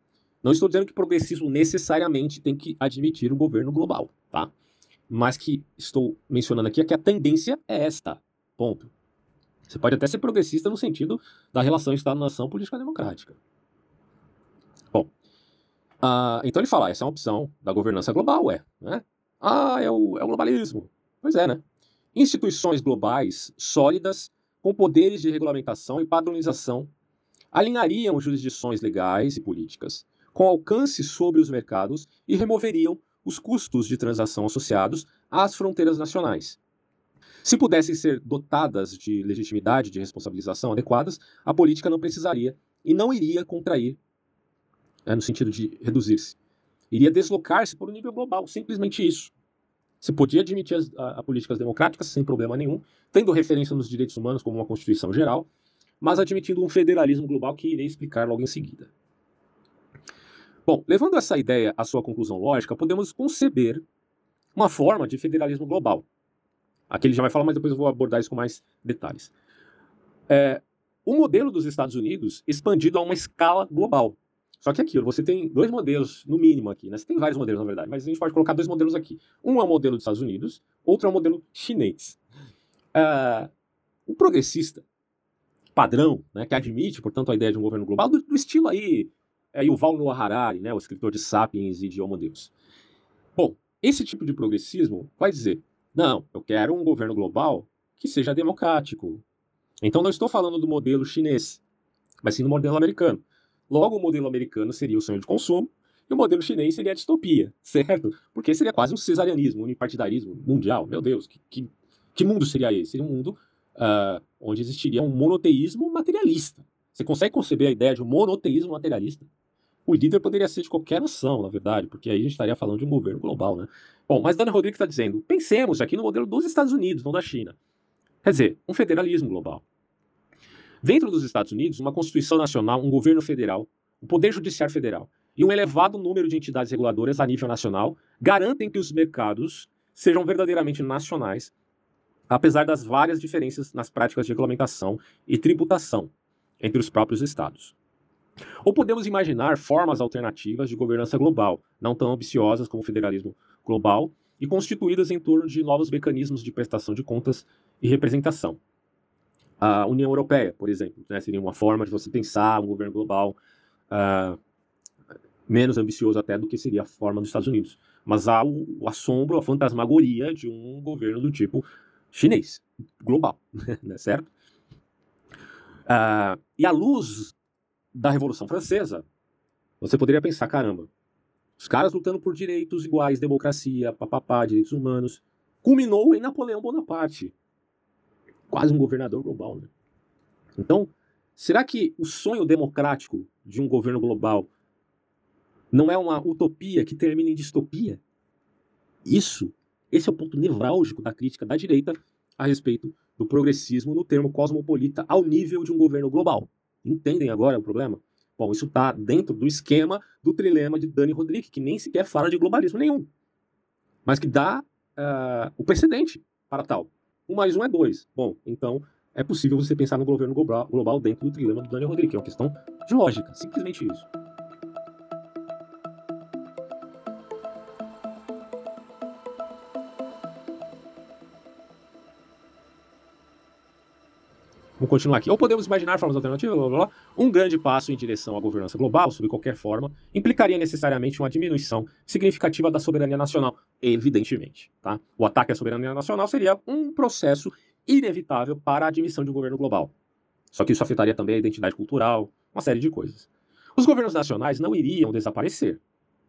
Não estou dizendo que progressismo necessariamente tem que admitir o governo global, tá? Mas que estou mencionando aqui é que a tendência é esta. Ponto. Você pode até ser progressista no sentido da relação Estado-nação política democrática. Bom, uh, então ele fala, essa é uma opção da governança global, é, né? Ah, é o, é o globalismo. Pois é, né? Instituições globais sólidas, com poderes de regulamentação e padronização, alinhariam jurisdições legais e políticas, com alcance sobre os mercados e removeriam os custos de transação associados às fronteiras nacionais. Se pudessem ser dotadas de legitimidade de responsabilização adequadas, a política não precisaria e não iria contrair é, no sentido de reduzir-se. Iria deslocar-se para o nível global, simplesmente isso. Se podia admitir as, a, a, políticas democráticas sem problema nenhum, tendo referência nos direitos humanos como uma Constituição geral, mas admitindo um federalismo global que irei explicar logo em seguida. Bom, levando essa ideia à sua conclusão lógica, podemos conceber uma forma de federalismo global. Aqui ele já vai falar, mas depois eu vou abordar isso com mais detalhes. É, o modelo dos Estados Unidos expandido a uma escala global. Só que aquilo, você tem dois modelos, no mínimo aqui, né? Você tem vários modelos, na verdade, mas a gente pode colocar dois modelos aqui. Um é o modelo dos Estados Unidos, outro é o modelo chinês. Uh, o progressista padrão, né, que admite, portanto, a ideia de um governo global, do, do estilo aí, é Yuval Noah Harari, né, o escritor de Sapiens e de Homo Deus. Bom, esse tipo de progressismo vai dizer, não, eu quero um governo global que seja democrático. Então não estou falando do modelo chinês, mas sim do modelo americano. Logo, o modelo americano seria o sonho de consumo e o modelo chinês seria a distopia, [LAUGHS] certo? Porque seria quase um cesarianismo, um unipartidarismo mundial. Meu Deus, que, que, que mundo seria esse? Seria um mundo uh, onde existiria um monoteísmo materialista. Você consegue conceber a ideia de um monoteísmo materialista? O líder poderia ser de qualquer nação, na verdade, porque aí a gente estaria falando de um governo global, né? Bom, mas Dana Rodrigues está dizendo, pensemos aqui no modelo dos Estados Unidos, não da China. Quer dizer, um federalismo global. Dentro dos Estados Unidos, uma Constituição Nacional, um governo federal, um Poder Judiciário Federal e um elevado número de entidades reguladoras a nível nacional garantem que os mercados sejam verdadeiramente nacionais, apesar das várias diferenças nas práticas de regulamentação e tributação entre os próprios estados. Ou podemos imaginar formas alternativas de governança global, não tão ambiciosas como o federalismo global, e constituídas em torno de novos mecanismos de prestação de contas e representação a União Europeia, por exemplo. Né? Seria uma forma de você pensar um governo global uh, menos ambicioso até do que seria a forma dos Estados Unidos. Mas há o, o assombro, a fantasmagoria de um governo do tipo chinês, global, [LAUGHS] né? certo? Uh, e à luz da Revolução Francesa, você poderia pensar, caramba, os caras lutando por direitos iguais, democracia, papapá, direitos humanos, culminou em Napoleão Bonaparte, quase um governador global. Né? Então, será que o sonho democrático de um governo global Não é uma utopia que termina em distopia? Isso, esse é o ponto nevrálgico da crítica da direita a respeito do progressismo no termo cosmopolita ao nível de um governo global. Entendem agora o problema? Bom, isso está dentro do esquema do trilema de Dani Rodrigues, que nem sequer fala de globalismo nenhum, mas que dá uh, o precedente para tal. Um mais um é dois. Bom, então é possível você pensar no governo global dentro do trilema do Dani Rodrigues, é uma questão de lógica, simplesmente isso. Continuar aqui. Ou podemos imaginar formas alternativas, blá, blá, blá. um grande passo em direção à governança global, sob qualquer forma, implicaria necessariamente uma diminuição significativa da soberania nacional, evidentemente. Tá? O ataque à soberania nacional seria um processo inevitável para a admissão de um governo global. Só que isso afetaria também a identidade cultural, uma série de coisas. Os governos nacionais não iriam desaparecer.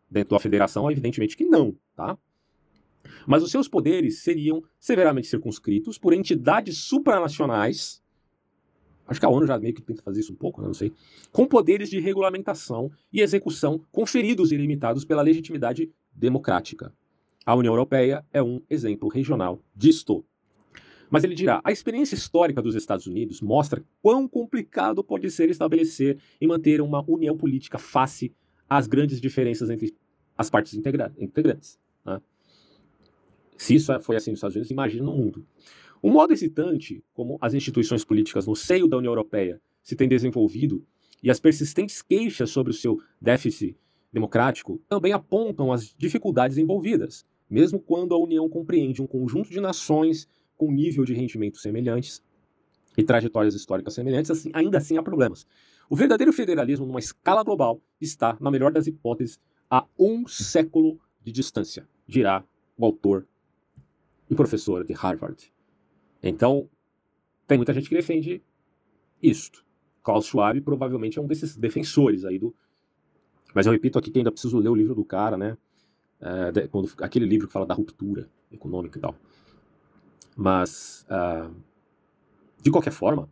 Dentro da federação, evidentemente que não, tá? Mas os seus poderes seriam severamente circunscritos por entidades supranacionais Acho que a ONU já meio que tenta fazer isso um pouco, né? não sei. Com poderes de regulamentação e execução conferidos e limitados pela legitimidade democrática. A União Europeia é um exemplo regional disto. Mas ele dirá: a experiência histórica dos Estados Unidos mostra quão complicado pode ser estabelecer e manter uma união política face às grandes diferenças entre as partes integrantes. Né? Se isso foi assim nos Estados Unidos, imagina no mundo. O modo excitante como as instituições políticas no seio da União Europeia se têm desenvolvido e as persistentes queixas sobre o seu déficit democrático também apontam as dificuldades envolvidas, mesmo quando a União compreende um conjunto de nações com nível de rendimentos semelhantes e trajetórias históricas semelhantes, assim, ainda assim há problemas. O verdadeiro federalismo, numa escala global, está, na melhor das hipóteses, a um século de distância, dirá o autor e professor de Harvard. Então, tem muita gente que defende isto. Klaus Schwab provavelmente é um desses defensores aí do. Mas eu repito aqui que ainda preciso ler o livro do cara, né? É, de, quando, aquele livro que fala da ruptura econômica e tal. Mas, uh, de qualquer forma,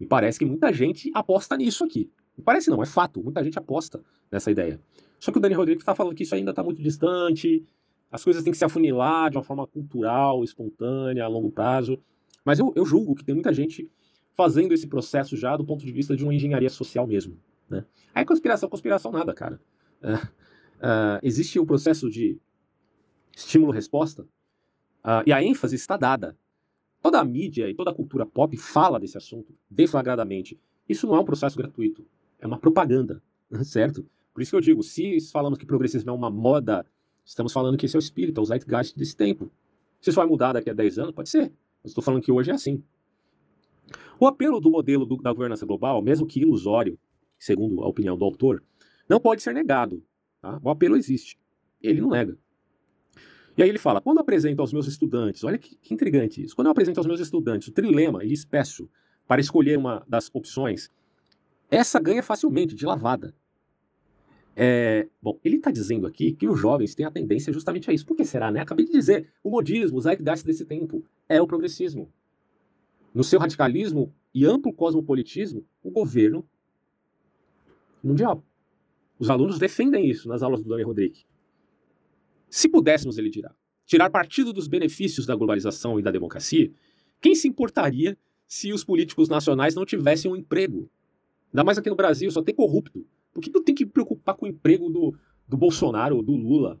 me parece que muita gente aposta nisso aqui. Me parece não, é fato. Muita gente aposta nessa ideia. Só que o Dani Rodrigues está falando que isso ainda está muito distante, as coisas têm que se afunilar de uma forma cultural, espontânea, a longo prazo. Mas eu, eu julgo que tem muita gente fazendo esse processo já do ponto de vista de uma engenharia social mesmo. Né? Aí conspiração, conspiração nada, cara. Uh, uh, existe o um processo de estímulo-resposta uh, e a ênfase está dada. Toda a mídia e toda a cultura pop fala desse assunto deflagradamente. Isso não é um processo gratuito, é uma propaganda, [LAUGHS] certo? Por isso que eu digo, se falamos que progressismo é uma moda, estamos falando que esse é o espírito, é o zeitgeist desse tempo. Se isso vai mudar daqui a 10 anos, pode ser. Estou falando que hoje é assim. O apelo do modelo do, da governança global, mesmo que ilusório, segundo a opinião do autor, não pode ser negado. Tá? O apelo existe. Ele não nega. E aí ele fala: quando apresento aos meus estudantes, olha que, que intrigante isso, quando eu apresento aos meus estudantes o trilema e lhes peço para escolher uma das opções, essa ganha facilmente, de lavada. É, bom, ele está dizendo aqui que os jovens têm a tendência justamente a isso. Por que será, né? Acabei de dizer, o modismo, o zeitgeist desse tempo é o progressismo. No seu radicalismo e amplo cosmopolitismo, o governo mundial. Os alunos defendem isso nas aulas do Dani Rodrigues. Se pudéssemos, ele dirá, tirar partido dos benefícios da globalização e da democracia, quem se importaria se os políticos nacionais não tivessem um emprego? Ainda mais aqui no Brasil, só tem corrupto. Por que eu tenho que preocupar com o emprego do, do Bolsonaro, do Lula,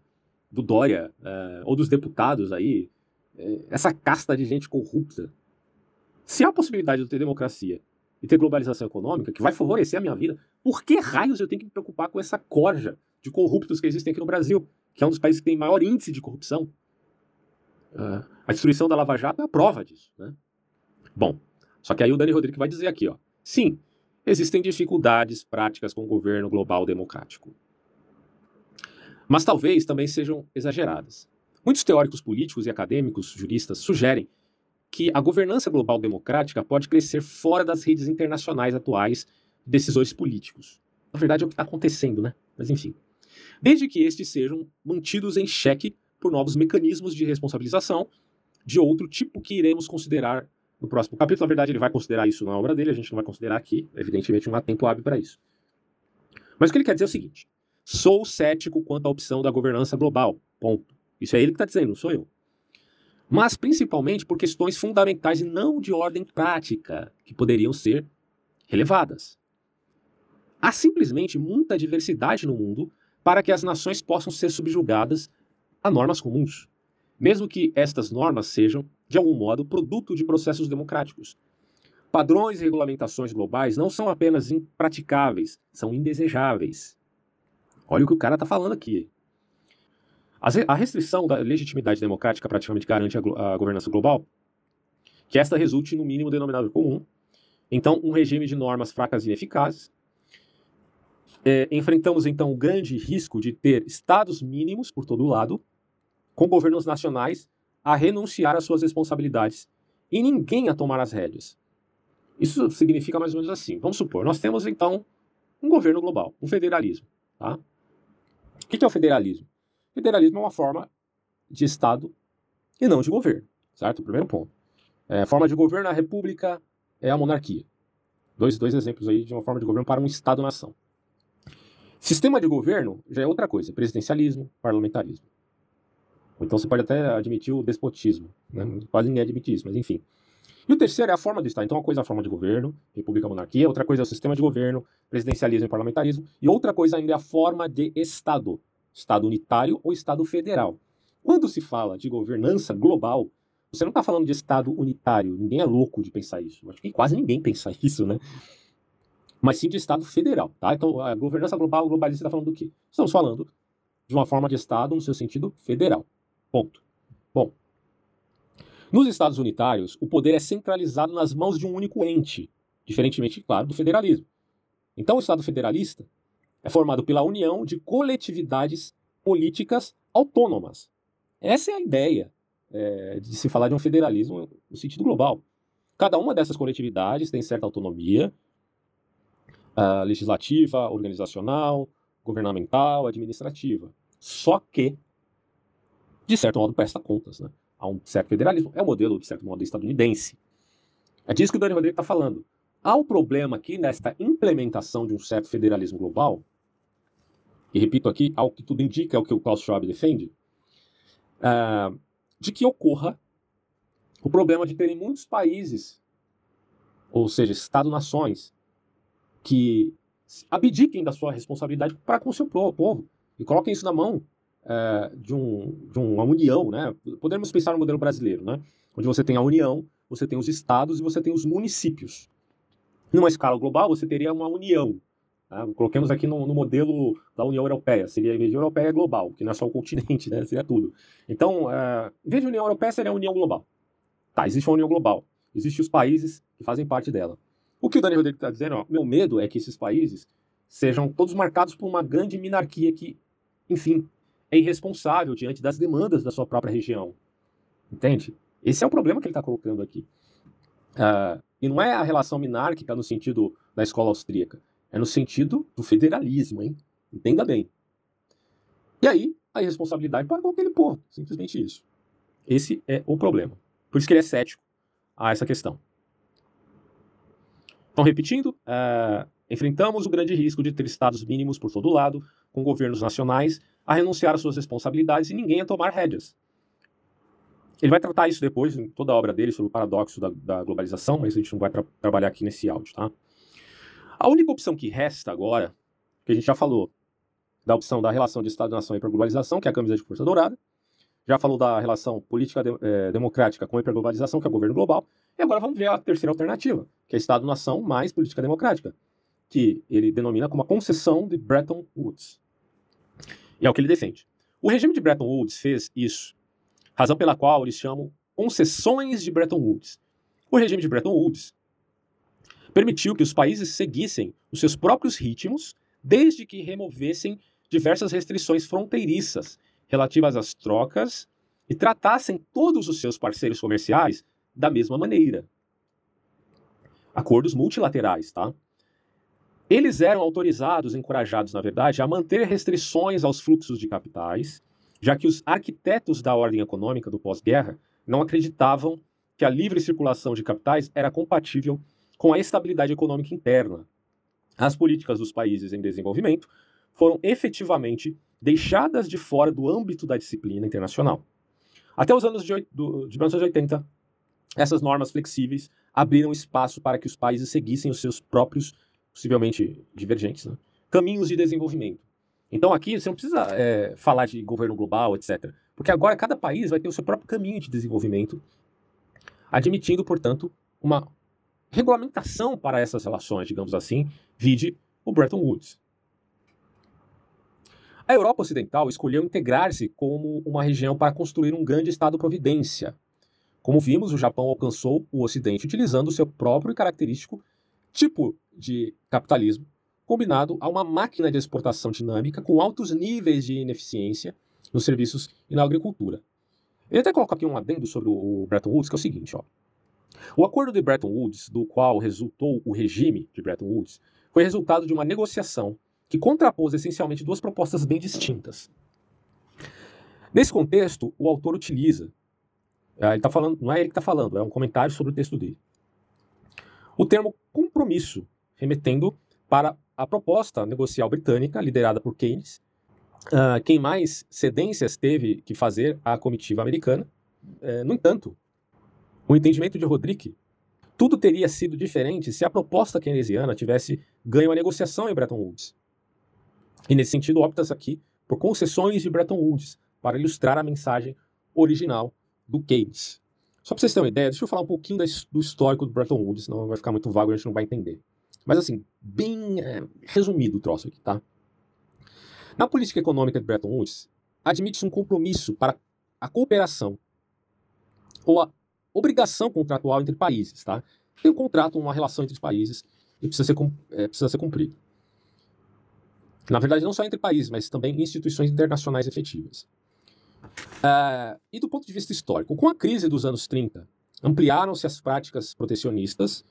do Dória, é, ou dos deputados aí? É, essa casta de gente corrupta. Se há a possibilidade de ter democracia e ter globalização econômica, que vai favorecer a minha vida, por que raios eu tenho que me preocupar com essa corja de corruptos que existem aqui no Brasil, que é um dos países que tem maior índice de corrupção? Uh, a destruição da Lava Jato é a prova disso. Né? Bom, só que aí o Dani Rodrigues vai dizer aqui, ó, sim, existem dificuldades práticas com o governo global democrático. Mas talvez também sejam exageradas. Muitos teóricos políticos e acadêmicos, juristas, sugerem que a governança global democrática pode crescer fora das redes internacionais atuais de decisores políticos. Na verdade, é o que está acontecendo, né? Mas enfim. Desde que estes sejam mantidos em xeque por novos mecanismos de responsabilização de outro tipo que iremos considerar no próximo capítulo. Na verdade, ele vai considerar isso na obra dele, a gente não vai considerar aqui, evidentemente não há tempo hábil para isso. Mas o que ele quer dizer é o seguinte: Sou cético quanto à opção da governança global. Ponto. Isso é ele que está dizendo, não sou eu. Mas principalmente por questões fundamentais e não de ordem prática, que poderiam ser relevadas. Há simplesmente muita diversidade no mundo para que as nações possam ser subjugadas a normas comuns, mesmo que estas normas sejam, de algum modo, produto de processos democráticos. Padrões e regulamentações globais não são apenas impraticáveis, são indesejáveis. Olha o que o cara está falando aqui. A restrição da legitimidade democrática praticamente garante a, governança global, que esta resulte no mínimo denominador comum. Então, um regime de normas fracas e ineficazes, é, enfrentamos então o grande risco de ter estados mínimos por todo lado, com governos nacionais a renunciar às suas responsabilidades e ninguém a tomar as rédeas. Isso significa mais ou menos assim. Vamos supor, nós temos então um governo global, um federalismo. Tá? O que é o federalismo? Federalismo é uma forma de Estado e não de governo, certo? Primeiro ponto. É, forma de governo, a república é a monarquia. Dois, dois exemplos aí de uma forma de governo para um Estado-nação. Sistema de governo já é outra coisa, presidencialismo, parlamentarismo. Então você pode até admitir o despotismo, né? quase ninguém admite isso, mas enfim. E o terceiro é a forma do Estado. Então, uma coisa é a forma de governo, república, monarquia, outra coisa é o sistema de governo, presidencialismo e parlamentarismo, e outra coisa ainda é a forma de Estado, Estado unitário ou Estado federal. Quando se fala de governança global, você não está falando de Estado unitário, ninguém é louco de pensar isso. Acho que quase ninguém [LAUGHS] pensa isso, né? mas sim de Estado federal. Tá? Então, a governança global, globalista, está falando do quê? Estamos falando de uma forma de Estado no seu sentido federal. Ponto. Bom, nos Estados unitários, o poder é centralizado nas mãos de um único ente, diferentemente, claro, do federalismo. Então, o Estado federalista é formado pela união de coletividades políticas autônomas. Essa é a ideia é, de se falar de um federalismo no sentido global. Cada uma dessas coletividades tem certa autonomia, uh, legislativa, organizacional, governamental, administrativa. Só que, de certo modo, presta contas. Né? Há um certo federalismo. É o modelo, de certo modo, estadunidense. É disso que o Dani Rodrigues está falando. Há um problema aqui nesta implementação de um certo federalismo global, e repito aqui, ao que tudo indica, é o que o Klaus Schwab defende, uh, de que ocorra o problema de terem muitos países, ou seja, Estado-nações, que abdiquem da sua responsabilidade para com o seu povo e coloquem isso na mão é, de, um, de uma união, né? Podemos pensar no modelo brasileiro, né? Onde você tem a união, você tem os estados e você tem os municípios. Numa escala global, você teria uma união. Né? Coloquemos aqui no, no, modelo da União Europeia. Seria, vez de Europeia, global, que não é só o continente, [LAUGHS] né? Seria tudo. Então, é, em vez de União Europeia, seria a União Global. Tá, existe uma União Global. Existem os países que fazem parte dela. O que o Dani Rodrigues está dizendo, ó, meu medo é que esses países sejam todos marcados por uma grande minarquia que, enfim, é irresponsável diante das demandas da sua própria região. Entende? Esse é o problema que ele está colocando aqui. Uh, e não é a relação minárquica no sentido da escola austríaca, é no sentido do federalismo, hein? Entenda bem. E aí, a irresponsabilidade para com aquele povo, simplesmente isso. Esse é o problema. Por isso que ele é cético a essa questão. Então, repetindo, uh, enfrentamos o grande risco de ter estados mínimos por todo lado, com governos nacionais a renunciar às suas responsabilidades e ninguém a tomar rédeas. Ele vai tratar isso depois em toda a obra dele sobre o paradoxo da, da globalização, mas a gente não vai tra trabalhar aqui nesse áudio, tá? A única opção que resta agora, que a gente já falou, da opção da relação de Estado-nação e hiperglobalização, que é a camisa de força dourada, já falou da relação política de, eh, democrática com a hiperglobalização, que é o governo global, e agora vamos ver a terceira alternativa, que é Estado-nação mais política democrática, que ele denomina como a concessão de Bretton Woods. E é o que ele defende. O regime de Bretton Woods fez isso, razão pela qual eles chamam concessões de Bretton Woods. O regime de Bretton Woods permitiu que os países seguissem os seus próprios ritmos, desde que removessem diversas restrições fronteiriças relativas às trocas e tratassem todos os seus parceiros comerciais da mesma maneira. Acordos multilaterais, tá? Eles eram autorizados, encorajados, na verdade, a manter restrições aos fluxos de capitais, já que os arquitetos da ordem econômica do pós-guerra não acreditavam que a livre circulação de capitais era compatível com a estabilidade econômica interna. As políticas dos países em desenvolvimento foram efetivamente deixadas de fora do âmbito da disciplina internacional. Até os anos de, do, de 1980, essas normas flexíveis abriram espaço para que os países seguissem os seus próprios, possivelmente divergentes, né, caminhos de desenvolvimento. Então aqui você não precisa é, falar de governo global, etc. Porque agora cada país vai ter o seu próprio caminho de desenvolvimento, admitindo, portanto, uma regulamentação para essas relações, digamos assim, vide o Bretton Woods. A Europa Ocidental escolheu integrar-se como uma região para construir um grande Estado-providência. Como vimos, o Japão alcançou o Ocidente utilizando o seu próprio e característico tipo de capitalismo, combinado a uma máquina de exportação dinâmica com altos níveis de ineficiência nos serviços e na agricultura. Ele até coloca aqui um adendo sobre o Bretton Woods, que é o seguinte, ó. O acordo de Bretton Woods, do qual resultou o regime de Bretton Woods, foi resultado de uma negociação que contrapôs essencialmente duas propostas bem distintas. Nesse contexto, o autor utiliza, eh, ele está falando, não é ele que está falando, é um comentário sobre o texto dele, o termo compromisso, remetendo para a proposta negocial britânica, liderada por Keynes, uh, quem mais cedências teve que fazer à comitiva americana. Uh, no entanto, o entendimento de Roderick, tudo teria sido diferente se a proposta keynesiana tivesse ganho a negociação em Bretton Woods. E nesse sentido, opta-se aqui por concessões de Bretton Woods para ilustrar a mensagem original do Keynes. Só para vocês terem uma ideia, deixa eu falar um pouquinho do histórico do Bretton Woods, senão vai ficar muito vago e a gente não vai entender. Mas assim, bem é, resumido o troço aqui, tá? Na política econômica de Bretton Woods, admite-se um compromisso para a cooperação ou a obrigação contratual entre países, tá? Tem um contrato, uma relação entre os países e precisa ser, é, precisa ser cumprido. Na verdade, não só entre países, mas também instituições internacionais efetivas. Uh, e do ponto de vista histórico, com a crise dos anos 30, ampliaram-se as práticas protecionistas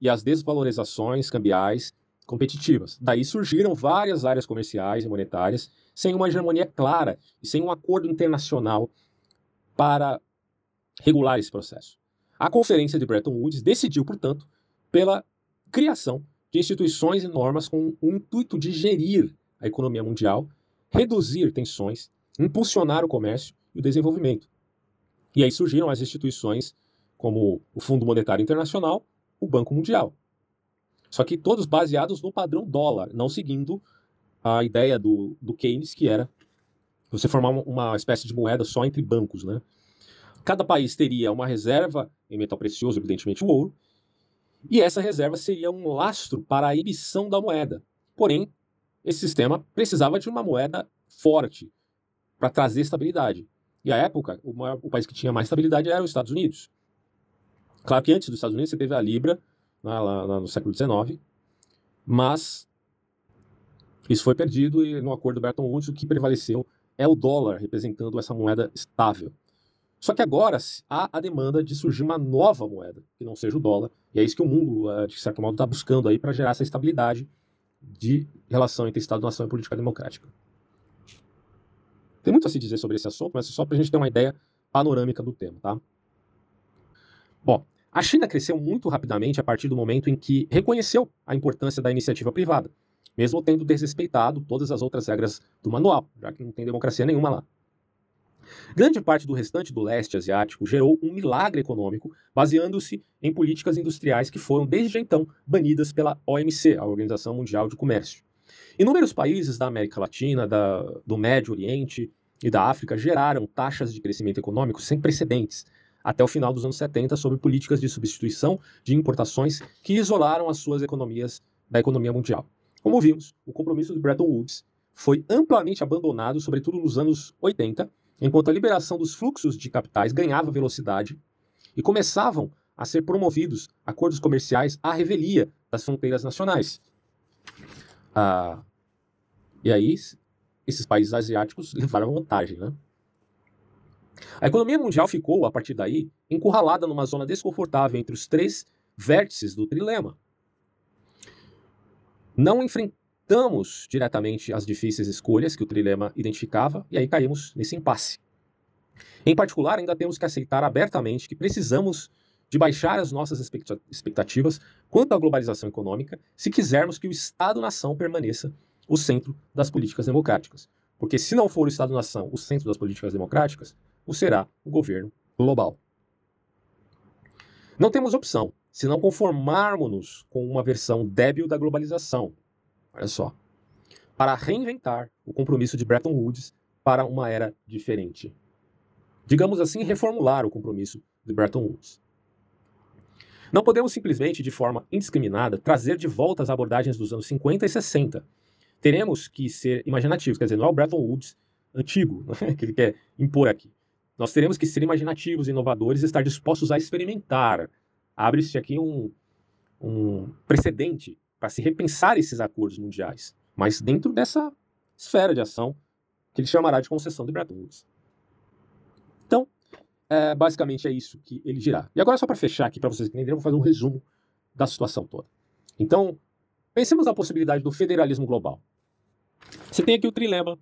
e as desvalorizações cambiais competitivas. Daí surgiram várias áreas comerciais e monetárias sem uma hegemonia clara e sem um acordo internacional para regular esse processo. A Conferência de Bretton Woods decidiu, portanto, pela criação de instituições e normas com o intuito de gerir a economia mundial, reduzir tensões, impulsionar o comércio e o desenvolvimento. E aí surgiram as instituições como o Fundo Monetário Internacional, o Banco Mundial. Só que todos baseados no padrão dólar, não seguindo a ideia do, do Keynes, que era você formar uma espécie de moeda só entre bancos. Né? Cada país teria uma reserva em metal precioso, evidentemente o ouro, e essa reserva seria um lastro para a emissão da moeda. Porém, esse sistema precisava de uma moeda forte para trazer estabilidade. E à época, o, maior, o país que tinha mais estabilidade era os Estados Unidos. Claro que antes dos Estados Unidos você teve a Libra, né, lá, lá no século XIX, mas isso foi perdido e no acordo Bretton Woods o que prevaleceu é o dólar, representando essa moeda estável. Só que agora há a demanda de surgir uma nova moeda, que não seja o dólar, e é isso que o mundo, eh, de certo modo, está buscando aí para gerar essa estabilidade de relação entre Estado-nação e política democrática. Tem muito a se dizer sobre esse assunto, mas é só para a gente ter uma ideia panorâmica do tema, tá? Bom, a China cresceu muito rapidamente a partir do momento em que reconheceu a importância da iniciativa privada, mesmo tendo desrespeitado todas as outras regras do manual, já que não tem democracia nenhuma lá. Grande parte do restante do leste asiático gerou um milagre econômico, baseando-se em políticas industriais que foram desde então banidas pela OMC, a Organização Mundial de Comércio. Inúmeros países da América Latina, da, do Médio Oriente e da África geraram taxas de crescimento econômico sem precedentes, até o final dos anos 70 sob políticas de substituição de importações que isolaram as suas economias da economia mundial. Como vimos, o compromisso de Bretton Woods foi amplamente abandonado, sobretudo nos anos 80, enquanto a liberação dos fluxos de capitais ganhava velocidade e começavam a ser promovidos acordos comerciais à revelia das fronteiras nacionais. Ah, e aí, esses países asiáticos [LAUGHS] levaram vantagem, né? A economia mundial ficou, a partir daí, encurralada numa zona desconfortável entre os três vértices do trilema. Não enfrentamos diretamente as difíceis escolhas que o trilema identificava e aí caímos nesse impasse. Em particular, ainda temos que aceitar abertamente que precisamos de baixar as nossas expectativas quanto à globalização econômica se quisermos que o Estado-nação permaneça o centro das políticas democráticas. Porque se não for o Estado-nação o centro das políticas democráticas, o será o governo global. Não temos opção se não conformarmos-nos com uma versão débil da globalização. Olha só. Para reinventar o compromisso de Bretton Woods para uma era diferente. Digamos assim, reformular o compromisso de Bretton Woods. Não podemos simplesmente, de forma indiscriminada, trazer de volta as abordagens dos anos 50 e 60. Teremos que ser imaginativos, quer dizer, não é o Bretton Woods antigo [LAUGHS] né, que ele quer impor aqui. Nós teremos que ser imaginativos, inovadores estar dispostos a experimentar. Abre-se aqui um, um precedente para se repensar esses acordos mundiais, mas dentro dessa esfera de ação que ele chamará de concessão de Bretton Woods. Então, é, basicamente é isso que ele dirá. E agora, só para fechar aqui, para vocês entenderem, eu vou fazer um resumo da situação toda. Então, pensemos na possibilidade do federalismo global. Você tem aqui o trilema: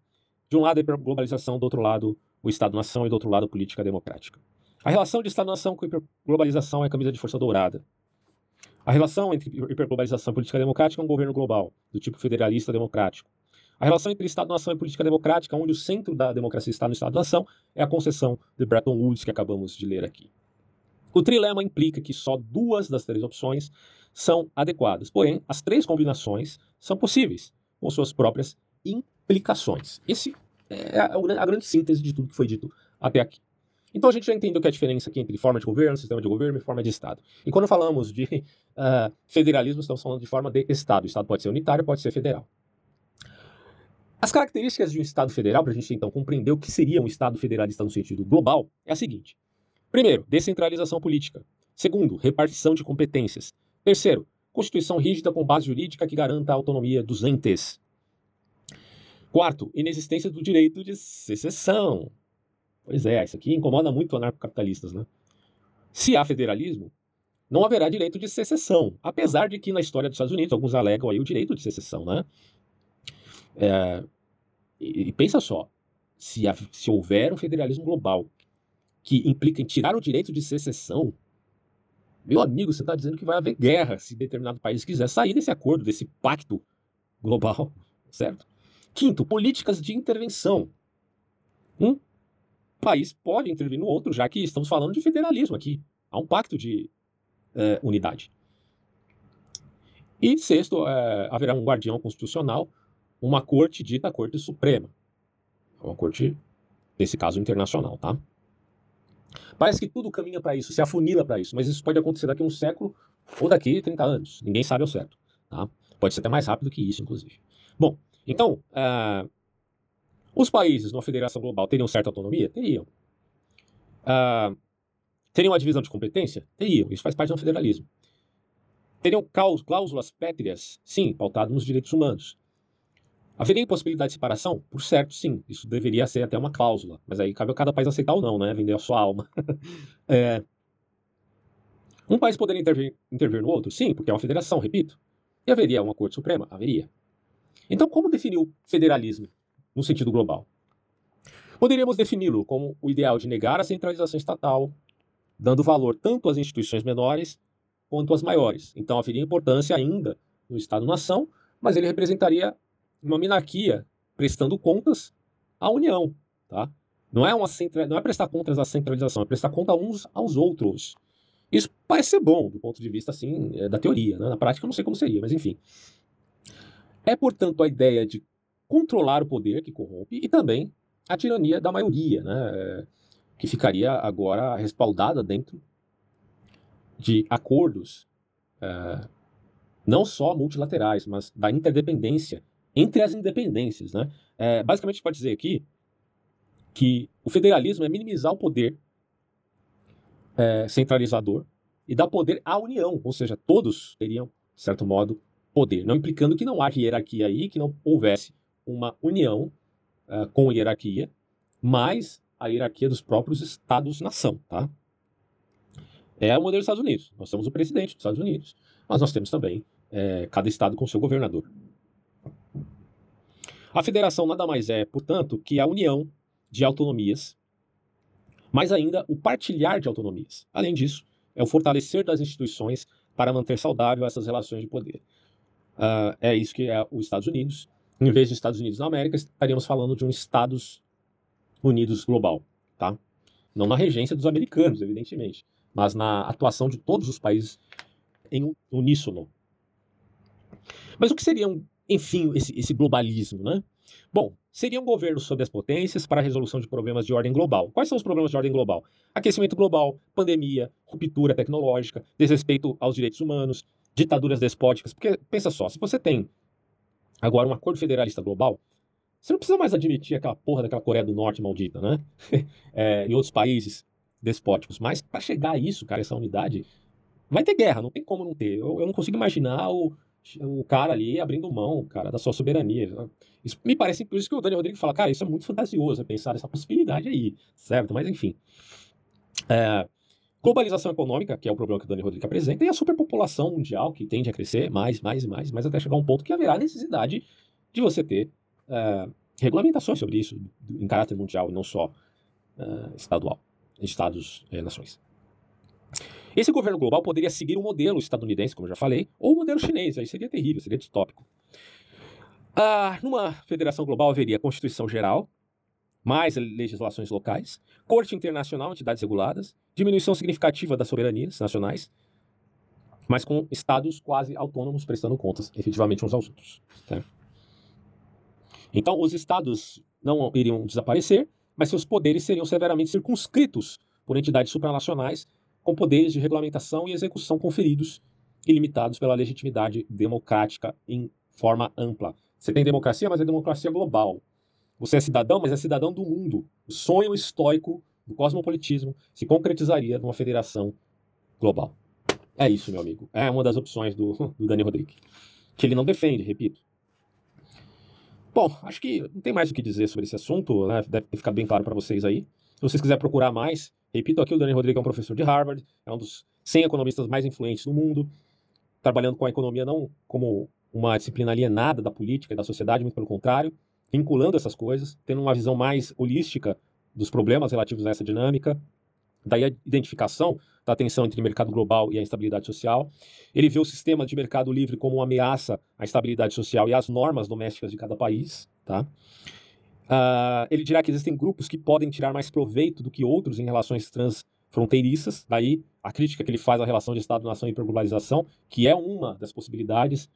de um lado a hiperglobalização, do outro lado o Estado-nação e do outro lado a política democrática. A relação de Estado-nação com hiperglobalização é a camisa de força dourada. A relação entre hiperglobalização e política democrática é um governo global, do tipo federalista democrático. A relação entre Estado-nação e política democrática, onde o centro da democracia está no Estado-nação, é a concessão de Bretton Woods que acabamos de ler aqui. O trilema implica que só duas das três opções são adequadas, porém, as três combinações são possíveis, com suas próprias implicações. Esse é a, a grande síntese de tudo que foi dito até aqui. Então a gente já entendeu que a diferença aqui entre forma de governo, sistema de governo e forma de Estado. E quando falamos de uh, [LAUGHS] federalismo, estamos falando de forma de Estado. O Estado pode ser unitário, pode ser federal. As características de um Estado federal, para a gente então compreender o que seria um Estado federalista no sentido global, é a seguinte: primeiro, descentralização política. Segundo, repartição de competências. Terceiro, constituição rígida com base jurídica que garanta a autonomia dos entes. Quarto, inexistência do direito de secessão. Pois é, isso aqui incomoda muito anarcocapitalistas, né? Se há federalismo, não haverá direito de secessão, apesar de que na história dos Estados Unidos alguns alegam aí o direito de secessão, né? É, e, pensa só, se, a, se houver um federalismo global que implica em tirar o direito de secessão, meu amigo, você está dizendo que vai haver guerra se determinado país quiser sair desse acordo, desse pacto global, [LAUGHS] certo? Quinto, políticas de intervenção. Um país pode intervir no outro, já que estamos falando de federalismo aqui. Há um pacto de é, unidade. E sexto, é, haverá um guardião constitucional uma corte dita Corte Suprema. Uma corte, nesse caso, internacional, tá? Parece que tudo caminha para isso, se afunila para isso, mas isso pode acontecer daqui a um século ou daqui a 30 anos. Ninguém sabe ao certo, tá? Pode ser até mais rápido que isso, inclusive. Bom, então, uh, os países numa federação global teriam certa autonomia? Teriam. Uh, teriam uma divisão de competência? Teriam. Isso faz parte do federalismo. Teriam cláusulas pétreas? Sim, pautado nos direitos humanos. Haveria possibilidade de separação? Por certo, sim. Isso deveria ser até uma cláusula. Mas aí cabe a cada país aceitar ou não, né? Vender a sua alma. [LAUGHS] é... Um país poderia intervir, intervir no outro? Sim, porque é uma federação, repito. E haveria uma Corte Suprema? Haveria. Então, como definir o federalismo no sentido global? Poderíamos defini-lo como o ideal de negar a centralização estatal, dando valor tanto às instituições menores quanto às maiores. Então, haveria importância ainda no Estado-nação, mas ele representaria uma minarquia prestando contas à União, tá? Não é uma centra... não é prestar contas à centralização, é prestar conta uns aos outros. Isso parece ser bom do ponto de vista assim é, da teoria, né? na prática eu não sei como seria, mas enfim. É portanto a ideia de controlar o poder que corrompe e também a tirania da maioria, né? É, que ficaria agora respaldada dentro de acordos é, não só multilaterais, mas da interdependência entre as independências. Né? É, basicamente, pode dizer aqui que o federalismo é minimizar o poder é, centralizador e dar poder à União, ou seja, todos teriam, de certo modo, poder, não implicando que não há hierarquia aí, que não houvesse uma união uh, com hierarquia, mas a hierarquia dos próprios Estados-nação, tá? É o modelo dos Estados Unidos. Nós temos o presidente dos Estados Unidos, mas nós temos também é, cada estado com seu governador. A federação nada mais é, portanto, que a união de autonomias, mas ainda o partilhar de autonomias. Além disso, é o fortalecer das instituições para manter saudável essas relações de poder. Uh, é isso que é os Estados Unidos. Em vez de Estados Unidos da América, estaríamos falando de um Estados Unidos global, tá? Não na regência dos americanos, evidentemente, mas na atuação de todos os países em uníssono. Mas o que seria, um, enfim, esse, esse globalismo, né? Bom, seria um governo sob as potências para a resolução de problemas de ordem global. Quais são os problemas de ordem global? Aquecimento global, pandemia, ruptura tecnológica, desrespeito aos direitos humanos, ditaduras despóticas. Porque, pensa só, se você tem agora um acordo federalista global, você não precisa mais admitir aquela porra daquela Coreia do Norte maldita, né? [LAUGHS] é, e outros países despóticos. Mas para chegar a isso, cara, essa unidade, vai ter guerra, não tem como não ter. Eu, eu não consigo imaginar o, o cara ali abrindo mão, cara, da sua soberania. Isso me parece, por isso que o Daniel Rodrigues fala, cara, isso é muito fantasioso, pensar nessa possibilidade aí, certo? Mas enfim. É, globalização econômica, que é o problema que o Daniel Rodrigues apresenta, e a superpopulação mundial, que tende a crescer mais, mais e mais, mas até chegar a um ponto que haverá necessidade de você ter é, regulamentações sobre isso em caráter mundial e não só é, estadual, estados-nações. É, esse governo global poderia seguir o modelo estadunidense, como eu já falei, ou o modelo chinês, aí seria terrível, seria distópico. Ah, numa federação global haveria Constituição Geral, mais legislações locais, Corte Internacional, entidades reguladas, diminuição significativa das soberanias nacionais, mas com estados quase autônomos prestando contas efetivamente uns aos outros. Tá? Então, os estados não iriam desaparecer, mas seus poderes seriam severamente circunscritos por entidades supranacionais com poderes de regulamentação e execução conferidos e limitados pela legitimidade democrática em forma ampla. Você tem democracia, mas é democracia global. Você é cidadão, mas é cidadão do mundo. O sonho estoico do cosmopolitismo se concretizaria numa federação global. É isso, meu amigo. É uma das opções do, [LAUGHS] do Dani Rodrigues. Que ele não defende, repito. Bom, acho que não tem mais o que dizer sobre esse assunto, né? Deve ter ficado bem claro para vocês aí. Se vocês quiserem procurar mais, Repito aqui, o Daniel Rodrigues é um professor de Harvard, é um dos 100 economistas mais influentes do mundo, trabalhando com a economia não como uma disciplina alienada da política e da sociedade, muito pelo contrário, vinculando essas coisas, tendo uma visão mais holística dos problemas relativos a essa dinâmica, daí a identificação da tensão entre o mercado global e a instabilidade social. Ele vê o sistema de mercado livre como uma ameaça à estabilidade social e às normas domésticas de cada país, tá? Uh, ele dirá que existem grupos que podem tirar mais proveito do que outros em relações transfronteiriças. Daí a crítica que ele faz à relação de Estado-nação e hiperglobalização, que é uma das possibilidades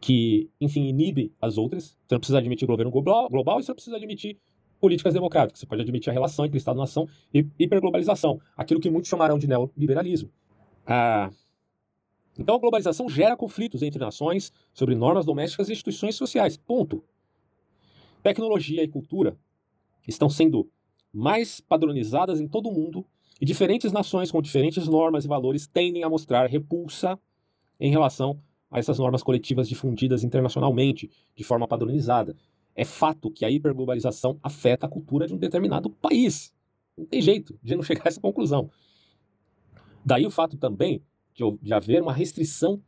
que, enfim, inibe as outras. Você não precisa admitir governo global, e você não precisa admitir políticas democráticas. Você pode admitir a relação entre Estado-nação e hiperglobalização, aquilo que muitos chamarão de neoliberalismo. Uh, então a globalização gera conflitos entre nações sobre normas domésticas e instituições sociais. Ponto. Tecnologia e cultura estão sendo mais padronizadas em todo o mundo e diferentes nações com diferentes normas e valores tendem a mostrar repulsa em relação a essas normas coletivas difundidas internacionalmente de forma padronizada. É fato que a hiperglobalização afeta a cultura de um determinado país. Não tem jeito de não [LAUGHS] chegar a essa conclusão. Daí o fato também de, haver uma restrição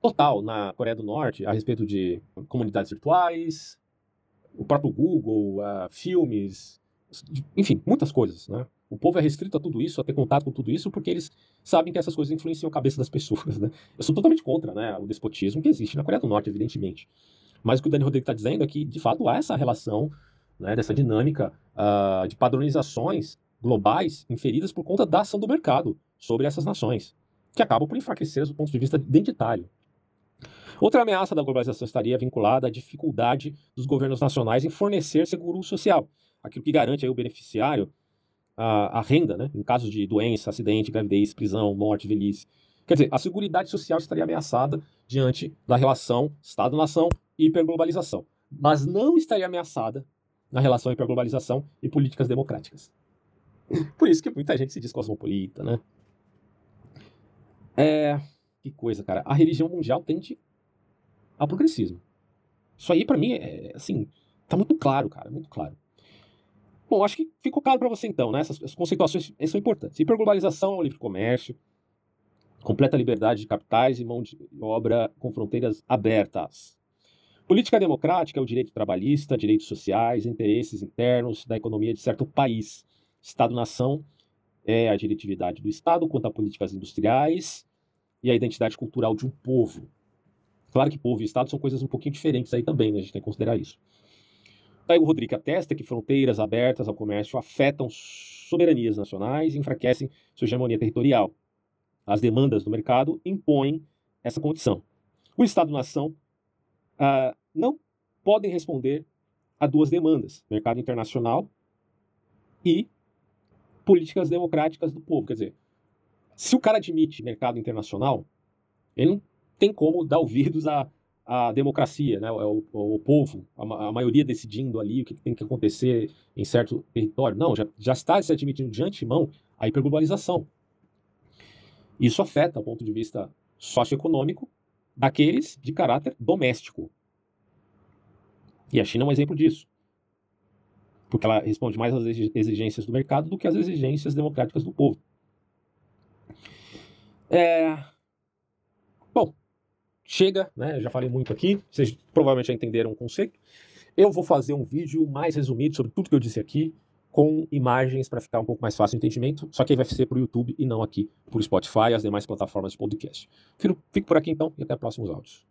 total na Coreia do Norte a respeito de comunidades virtuais, o próprio Google, uh, filmes, enfim, muitas coisas, né? O povo é restrito a tudo isso, a ter contato com tudo isso, porque eles sabem que essas coisas influenciam a cabeça das pessoas, né? Eu sou totalmente contra né, o despotismo que existe na Coreia do Norte, evidentemente. Mas o que o Dani Rodrigues está dizendo é que, de fato, há essa relação, né, dessa dinâmica uh, de padronizações globais inferidas por conta da ação do mercado sobre essas nações, que acabam por enfraquecer do ponto de vista identitário. Outra ameaça da globalização estaria vinculada à dificuldade dos governos nacionais em fornecer seguro social, aquilo que garante o beneficiário a, renda, né, em caso de doença, acidente, gravidez, prisão, morte, velhice. Quer dizer, a segurança social estaria ameaçada diante da relação Estado-nação e hiperglobalização, mas não estaria ameaçada na relação hiperglobalização e políticas democráticas. Por isso que muita gente se diz cosmopolita, né? É, que coisa, cara. A religião mundial tende ao progressismo. Isso aí, para mim, é assim, tá muito claro, cara, muito claro. Bom, acho que ficou claro para você então, né? Essas, essas conceituações são importantes. Hiperglobalização o livre comércio, completa liberdade de capitais e mão de obra com fronteiras abertas. Política democrática é o direito trabalhista, direitos sociais, interesses internos da economia de certo país. Estado-nação é a diretividade do Estado quanto a políticas industriais e a identidade cultural de um povo. Claro que povo e Estado são coisas um pouquinho diferentes aí também, né? a gente tem que considerar isso. Daí o Rodrigo atesta que fronteiras abertas ao comércio afetam soberanias nacionais e enfraquecem sua hegemonia territorial. As demandas do mercado impõem essa condição. O Estado-nação ah, não podem responder a duas demandas: mercado internacional e políticas democráticas do povo. Quer dizer, se o cara admite mercado internacional, ele não tem como dar ouvidos à, à democracia, né? o, o, o povo, a, a, maioria decidindo ali o que tem que acontecer em certo território. Não, já, já está se admitindo de antemão a hiperglobalização. Isso afeta, do ponto de vista socioeconômico, daqueles de caráter doméstico. E a China é um exemplo disso. Porque ela responde mais às exigências do mercado do que às exigências democráticas do povo. É... Chega, né? Já falei muito aqui, vocês provavelmente já entenderam o conceito. Eu vou fazer um vídeo mais resumido sobre tudo que eu disse aqui, com imagens para ficar um pouco mais fácil o entendimento, só que aí vai ser para o YouTube e não aqui por Spotify e as demais plataformas de podcast. Fico por aqui então e até próximos áudios.